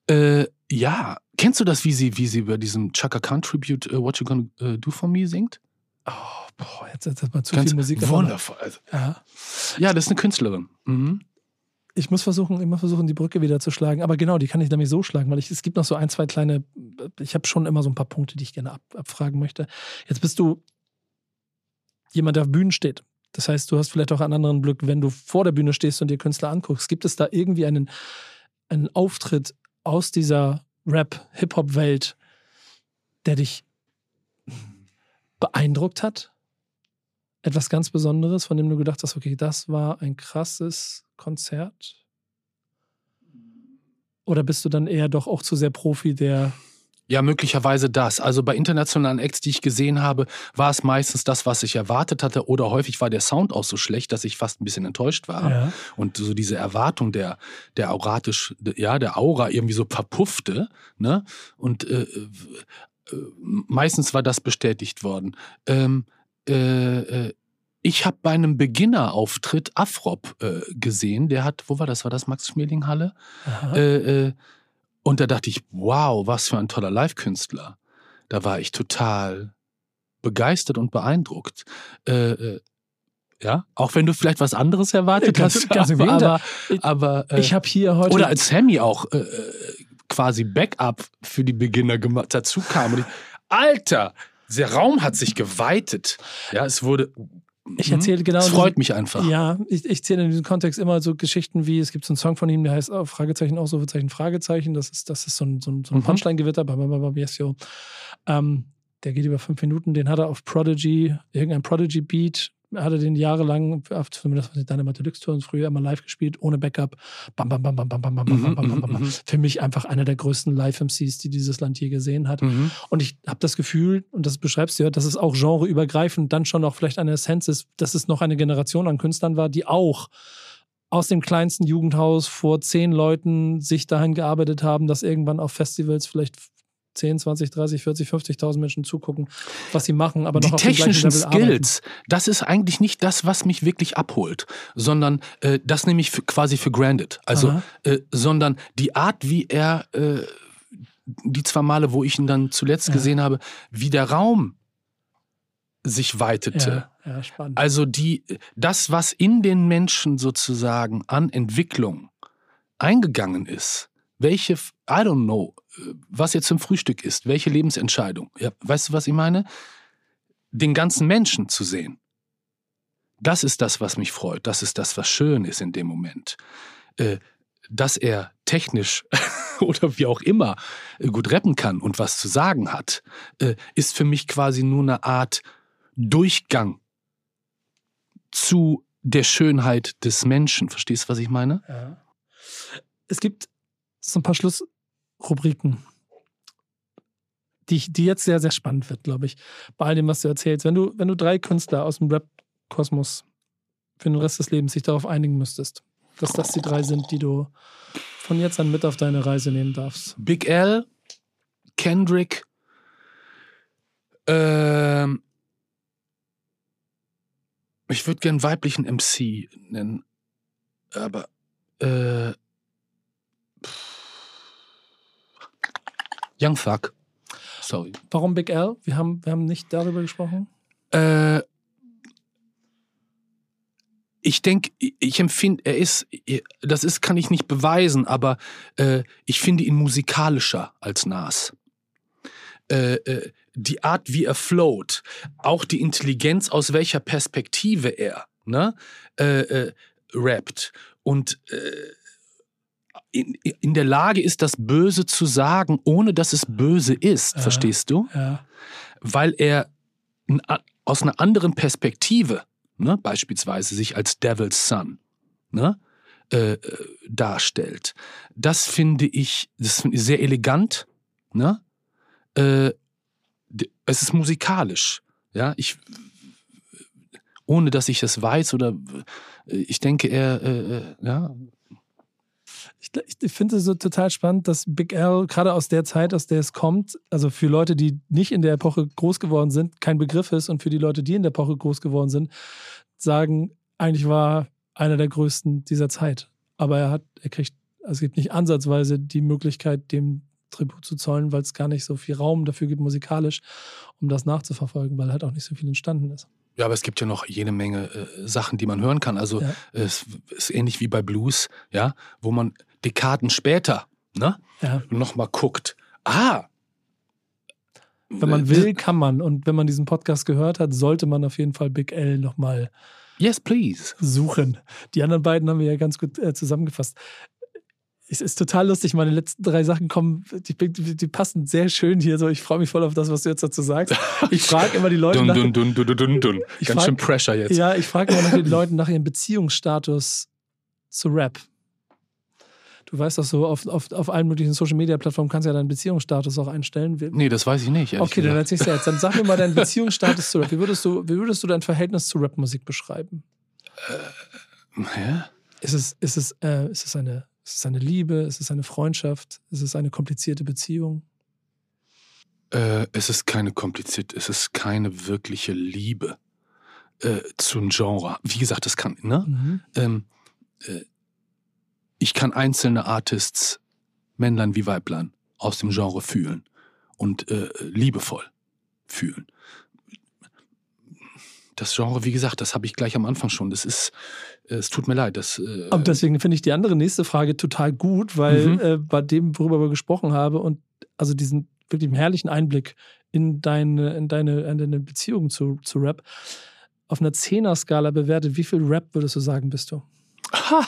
Speaker 1: Äh, ja, kennst du das, wie sie, wie sie bei diesem Chaka Khan Tribute uh, What You Gonna uh, Do For Me singt?
Speaker 2: Oh, boah, jetzt, hat man zu
Speaker 1: Ganz
Speaker 2: viel Musik.
Speaker 1: wundervoll. Also,
Speaker 2: Ja.
Speaker 1: ja, das ist eine Künstlerin. Mhm.
Speaker 2: Ich muss versuchen, immer versuchen, die Brücke wieder zu schlagen. Aber genau, die kann ich nämlich so schlagen, weil ich, es gibt noch so ein, zwei kleine, ich habe schon immer so ein paar Punkte, die ich gerne ab, abfragen möchte. Jetzt bist du jemand, der auf Bühnen steht. Das heißt, du hast vielleicht auch einen anderen Blick, wenn du vor der Bühne stehst und dir Künstler anguckst. Gibt es da irgendwie einen, einen Auftritt aus dieser Rap-Hip-Hop-Welt, der dich beeindruckt hat? Etwas ganz Besonderes, von dem du gedacht hast, okay, das war ein krasses Konzert? Oder bist du dann eher doch auch zu sehr Profi, der.
Speaker 1: Ja, möglicherweise das. Also bei internationalen Acts, die ich gesehen habe, war es meistens das, was ich erwartet hatte. Oder häufig war der Sound auch so schlecht, dass ich fast ein bisschen enttäuscht war.
Speaker 2: Ja.
Speaker 1: Und so diese Erwartung der, der auratisch, ja, der Aura irgendwie so verpuffte. Ne? Und äh, meistens war das bestätigt worden. Ähm, äh, äh, ich habe bei einem Beginner-Auftritt Afrop äh, gesehen. Der hat, wo war das? War das Max-Schmeling-Halle? Äh, äh, und da dachte ich, wow, was für ein toller Live-Künstler. Da war ich total begeistert und beeindruckt. Äh, Ja, auch wenn du vielleicht was anderes erwartet
Speaker 2: Ganz-
Speaker 1: hast.
Speaker 2: ganz
Speaker 1: aber, aber, aber
Speaker 2: Ich habe hier heute.
Speaker 1: oder als Sammy auch quasi Backup für die Beginner gemacht dazu kam. Und ich, Alter, der Raum hat sich geweitet. Ja, es wurde.
Speaker 2: Ich erzähle genau
Speaker 1: Es freut mich einfach.
Speaker 2: Ja, ich, ich zähle in diesem Kontext immer so Geschichten wie, es gibt so einen Song von ihm, der heißt oh, Fragezeichen, Ausrufezeichen, Fragezeichen. Das ist, das ist so ein, so ein, so ein
Speaker 1: Mhm.
Speaker 2: Punchline-Gewitter, yes, yo. Ähm, der geht über fünf Minuten, den hat er auf Prodigy, irgendein Prodigy-Beat, hat er den jahrelang, zumindest was Dynamite Deluxe Touren früher immer live gespielt, ohne Backup. Bam, bam, bam, bam, bam, bam, bam, bam,
Speaker 1: Mhm,
Speaker 2: bam, bam, bam,
Speaker 1: mhm,
Speaker 2: bam.
Speaker 1: mhm.
Speaker 2: Für mich einfach einer der größten Live-MCs, die dieses Land je gesehen hat.
Speaker 1: Mhm.
Speaker 2: Und ich habe das Gefühl, und das beschreibst du ja, dass es auch genreübergreifend dann schon auch vielleicht eine Essenz ist, dass es noch eine Generation an Künstlern war, die auch aus dem kleinsten Jugendhaus vor zehn Leuten sich dahin gearbeitet haben, dass irgendwann auf Festivals vielleicht 10, 20, 30, 40, 50.000 Menschen zugucken, was sie machen, aber noch
Speaker 1: die technischen
Speaker 2: Level arbeiten.
Speaker 1: Skills, das ist eigentlich nicht das, was mich wirklich abholt, sondern äh, das nehme ich für, quasi für granted. Also, äh, sondern die Art, wie er, äh, die zwei Male, wo ich ihn dann zuletzt
Speaker 2: Ja.
Speaker 1: gesehen habe, wie der Raum sich weitete.
Speaker 2: Ja, ja, spannend.
Speaker 1: Also die, das, was in den Menschen sozusagen an Entwicklung eingegangen ist, welche, I don't know, was jetzt zum Frühstück ist, welche Lebensentscheidung. Ja, weißt du, was ich meine? Den ganzen Menschen zu sehen. Das ist das, was mich freut. Das ist das, was schön ist in dem Moment. Äh, dass er technisch oder wie auch immer äh, gut rappen kann und was zu sagen hat, äh, ist für mich quasi nur eine Art Durchgang zu der Schönheit des Menschen. Verstehst du, was ich meine?
Speaker 2: Ja. Es gibt so ein paar Schlussrubriken, die, die jetzt sehr, sehr spannend wird, glaube ich, bei all dem, was du erzählst. Wenn du, wenn du drei Künstler aus dem Rap-Kosmos für den Rest des Lebens sich darauf einigen müsstest, dass das die drei sind, die du von jetzt an mit auf deine Reise nehmen darfst.
Speaker 1: Big L, Kendrick, ähm, ich würde gern weiblichen MC nennen, aber äh, Young Thug. Sorry.
Speaker 2: Warum Big L? Wir haben, wir haben nicht darüber gesprochen.
Speaker 1: Äh, ich denke, ich empfinde, er ist, das ist, kann ich nicht beweisen, aber äh, ich finde ihn musikalischer als Nas. Äh, äh, die Art, wie er float, auch die Intelligenz, aus welcher Perspektive er ne, äh, äh, rappt und äh, in, in der Lage ist, das Böse zu sagen, ohne dass es böse ist.
Speaker 2: Ja.
Speaker 1: Verstehst du?
Speaker 2: Ja.
Speaker 1: weil er aus einer anderen Perspektive, ne, beispielsweise sich als Devil's Son, ne, äh, äh, darstellt. Das finde ich, das finde ich sehr elegant, ne? Äh, es ist musikalisch, ja. Ich, ohne dass ich es weiß oder äh, ich denke, er, äh, äh, ja,
Speaker 2: Ich, ich finde es so total spannend, dass Big L gerade aus der Zeit, aus der es kommt, also für Leute, die nicht in der Epoche groß geworden sind, kein Begriff ist und für die Leute, die in der Epoche groß geworden sind, sagen, eigentlich war einer der größten dieser Zeit. Aber er hat, er kriegt, also es gibt nicht ansatzweise die Möglichkeit, dem Tribut zu zollen, weil es gar nicht so viel Raum dafür gibt musikalisch, um das nachzuverfolgen, weil halt auch nicht so viel entstanden ist.
Speaker 1: Ja, aber es gibt ja noch jede Menge äh, Sachen, die man hören kann. Also
Speaker 2: Ja.
Speaker 1: es ist ähnlich wie bei Blues, ja, wo man Dekaden später, ne,
Speaker 2: Ja.
Speaker 1: nochmal guckt. Ah!
Speaker 2: Wenn man will, kann man. Und wenn man diesen Podcast gehört hat, sollte man auf jeden Fall Big L nochmal
Speaker 1: Yes, please.
Speaker 2: suchen. Die anderen beiden haben wir ja ganz gut äh, zusammengefasst. Es ist total lustig, meine letzten drei Sachen kommen, die, die, passen sehr schön hier so. Ich freue mich voll auf das, was du jetzt dazu sagst. Ich frage immer die Leute
Speaker 1: Dun,
Speaker 2: nach,
Speaker 1: dun, dun, dun, dun, dun, Ganz
Speaker 2: frag-
Speaker 1: schön Pressure jetzt.
Speaker 2: ja, ich frage immer nach den Leuten nach ihrem Beziehungsstatus zu Rap. Du weißt doch so, auf, auf, auf allen möglichen Social Media Plattformen kannst du ja deinen Beziehungsstatus auch einstellen.
Speaker 1: Nee, das weiß ich nicht.
Speaker 2: okay, dann erzählst du jetzt. Dann sag mir mal deinen Beziehungsstatus zu Rap. Wie würdest du, wie würdest du dein Verhältnis zu Rapmusik beschreiben?
Speaker 1: Hä?
Speaker 2: Ist es, ist es, äh, ist es, eine, ist es eine Liebe? Ist es eine Freundschaft? Ist es eine komplizierte Beziehung?
Speaker 1: Äh, es ist keine kompliziert, es ist keine wirkliche Liebe äh, zu einem Genre. Wie gesagt, das kann, ne?
Speaker 2: Mhm.
Speaker 1: ähm, äh, ich kann einzelne Artists, Männlein wie Weiblein, aus dem Genre fühlen und äh, liebevoll fühlen. das Genre, wie gesagt, das habe ich gleich am Anfang schon. Das ist, es tut mir leid. Das, äh,
Speaker 2: Und deswegen finde ich die andere nächste Frage total gut, weil
Speaker 1: Mhm.
Speaker 2: äh, bei dem, worüber wir gesprochen haben und also diesen wirklich herrlichen Einblick in deine, in deine, in deine Beziehung zu, zu Rap, auf einer Zehner-Skala bewertet, wie viel Rap würdest du sagen, bist du?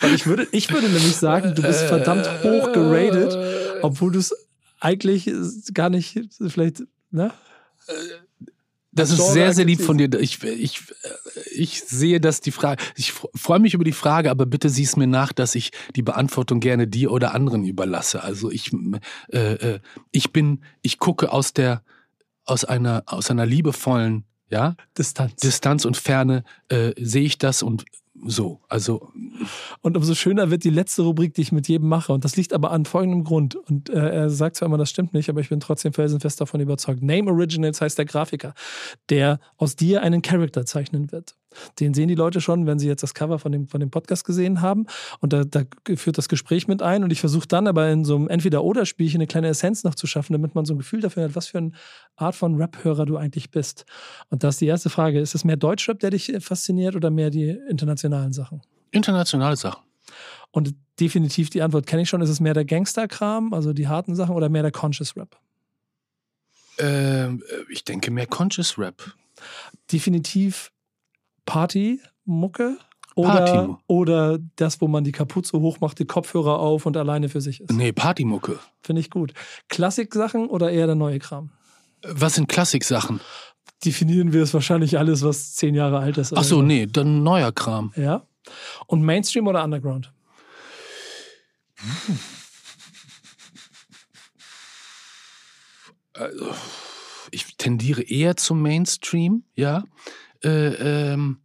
Speaker 2: Weil ich würde, ich würde nämlich sagen, du bist verdammt hoch geratet, obwohl du es eigentlich gar nicht, vielleicht, ne?
Speaker 1: Das ist sehr, sehr lieb von dir. Ich, ich, ich sehe, dass die Frage, ich freue mich über die Frage, aber bitte sieh es mir nach, dass ich die Beantwortung gerne dir oder anderen überlasse. Also ich, äh, äh, ich bin, ich gucke aus der, aus einer, aus einer liebevollen, ja,
Speaker 2: Distanz.
Speaker 1: Distanz und Ferne, äh, sehe ich das und so. Also,
Speaker 2: Und umso schöner wird die letzte Rubrik, die ich mit jedem mache. Und das liegt aber an folgendem Grund. Und äh, er sagt zwar immer, das stimmt nicht, aber ich bin trotzdem felsenfest davon überzeugt. Name Originals heißt der Grafiker, der aus dir einen Charakter zeichnen wird. Den sehen die Leute schon, wenn sie jetzt das Cover von dem, von dem Podcast gesehen haben. Und da, da führt das Gespräch mit ein. Und ich versuche dann aber in so einem Entweder-Oder-Spielchen eine kleine Essenz noch zu schaffen, damit man so ein Gefühl dafür hat, was für eine Art von Rap-Hörer du eigentlich bist. Und da ist die erste Frage: Ist es mehr Deutschrap, der dich äh, fasziniert oder mehr die internationalen Sachen?
Speaker 1: internationale Sachen.
Speaker 2: Und definitiv die Antwort kenne ich schon. Ist es mehr der Gangster-Kram, also die harten Sachen, oder mehr der Conscious Rap?
Speaker 1: Ähm, ich denke mehr Conscious Rap.
Speaker 2: Definitiv Party-Mucke oder,
Speaker 1: Party.
Speaker 2: oder das, wo man die Kapuze hochmacht, die Kopfhörer auf und alleine für sich ist.
Speaker 1: Nee, Partymucke.
Speaker 2: Finde ich gut. Klassik-Sachen oder eher der neue Kram?
Speaker 1: Was sind Klassiksachen?
Speaker 2: Definieren wir es wahrscheinlich alles, was zehn Jahre alt ist.
Speaker 1: Ach so, nee, dann neuer Kram.
Speaker 2: Ja. Und Mainstream oder Underground?
Speaker 1: also, ich tendiere eher zum Mainstream, ja. Äh, ähm,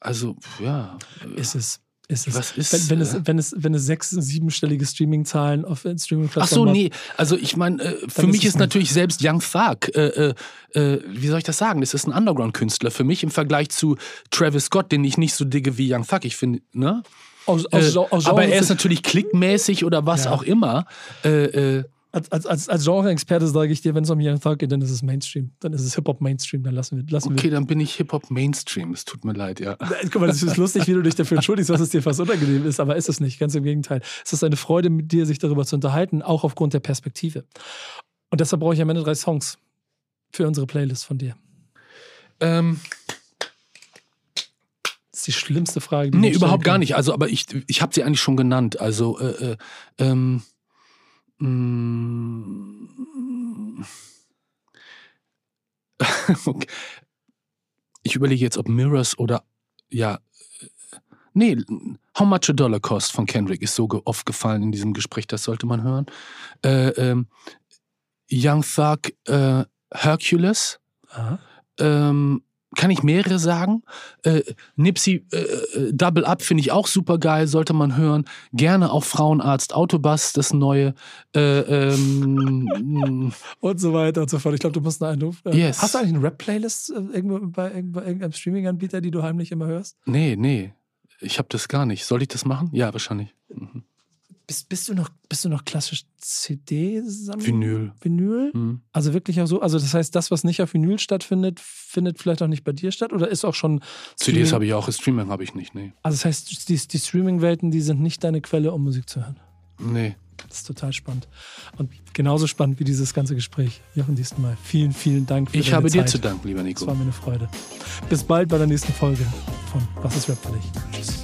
Speaker 1: also, ja.
Speaker 2: Ist es. Ist es.
Speaker 1: Was ist,
Speaker 2: wenn, wenn, es,
Speaker 1: äh,
Speaker 2: wenn, es, wenn es sechs-, siebenstellige Streaming-Zahlen auf streaming
Speaker 1: Ach so, nee. Also ich meine, äh, für
Speaker 2: ist
Speaker 1: mich ist
Speaker 2: nicht.
Speaker 1: natürlich selbst Young Thug, äh, äh, äh, wie soll ich das sagen? Das ist ein Underground-Künstler. Für mich im Vergleich zu Travis Scott, den ich nicht so digge wie Young Thug. Ich finde, ne?
Speaker 2: Aus,
Speaker 1: Äh,
Speaker 2: aus, aus
Speaker 1: aber er ist natürlich klickmäßig oder was
Speaker 2: Ja.
Speaker 1: auch immer. Äh, äh,
Speaker 2: als, als, als, Genre-Experte sage ich dir, wenn es um Young Thug geht, dann ist es Mainstream. Dann ist es Hip-Hop-Mainstream. Dann lassen wir. Lassen
Speaker 1: okay, dann bin ich Hip-Hop-Mainstream. Es tut mir leid, ja.
Speaker 2: wir. Guck mal, das ist lustig, wie du dich dafür entschuldigst, was es dir fast unangenehm ist, aber ist es nicht. Ganz im Gegenteil. Es ist eine Freude, mit dir sich darüber zu unterhalten, auch aufgrund der Perspektive. Und deshalb brauche ich am Ende drei Songs für unsere Playlist von dir.
Speaker 1: Ähm,
Speaker 2: Das ist die schlimmste Frage, die
Speaker 1: nee, überhaupt gar
Speaker 2: kann.
Speaker 1: nicht. Also, aber ich, ich habe sie eigentlich schon genannt. Also, äh, äh, ähm, okay. Ich überlege jetzt, ob Mirrors oder ja. äh, Nee, How Much a Dollar Cost von Kendrick ist so oft gefallen in diesem Gespräch, das sollte man hören. Äh, ähm, Young Thug, äh, Hercules.
Speaker 2: Aha.
Speaker 1: Ähm, kann ich mehrere sagen? Äh, Nipsey äh, äh, Double Up finde ich auch super geil, sollte man hören. Gerne auch Frauenarzt Autobus, das neue. Äh, ähm,
Speaker 2: Und so weiter und so fort. Ich glaube, du musst einen Einruf. Äh,
Speaker 1: Yes.
Speaker 2: Hast du eigentlich eine Rap-Playlist äh, irgendwo bei, bei irgendeinem Streaming-Anbieter, die du heimlich immer hörst?
Speaker 1: nee, nee. Ich habe das gar nicht. Soll ich das machen? Ja, wahrscheinlich. Mhm.
Speaker 2: Bist, bist, du noch, bist du noch klassisch CD-Sammler?
Speaker 1: Vinyl.
Speaker 2: Vinyl?
Speaker 1: Mhm.
Speaker 2: Also wirklich auch so, also das heißt, das, was nicht auf Vinyl stattfindet, findet vielleicht auch nicht bei dir statt oder ist auch schon
Speaker 1: CDs habe ich auch, Streaming habe ich nicht. Nee.
Speaker 2: Also das heißt, die, die Streaming-Welten, die sind nicht deine Quelle, um Musik zu hören.
Speaker 1: Nee.
Speaker 2: Das ist total spannend. Und genauso spannend wie dieses ganze Gespräch. Jochen Diesmal, vielen, vielen Dank für
Speaker 1: Ich habe dir
Speaker 2: Zeit.
Speaker 1: zu danken, lieber
Speaker 2: Es
Speaker 1: Nico.
Speaker 2: war mir eine Freude. Bis bald bei der nächsten Folge von Was ist Rap für dich? Tschüss.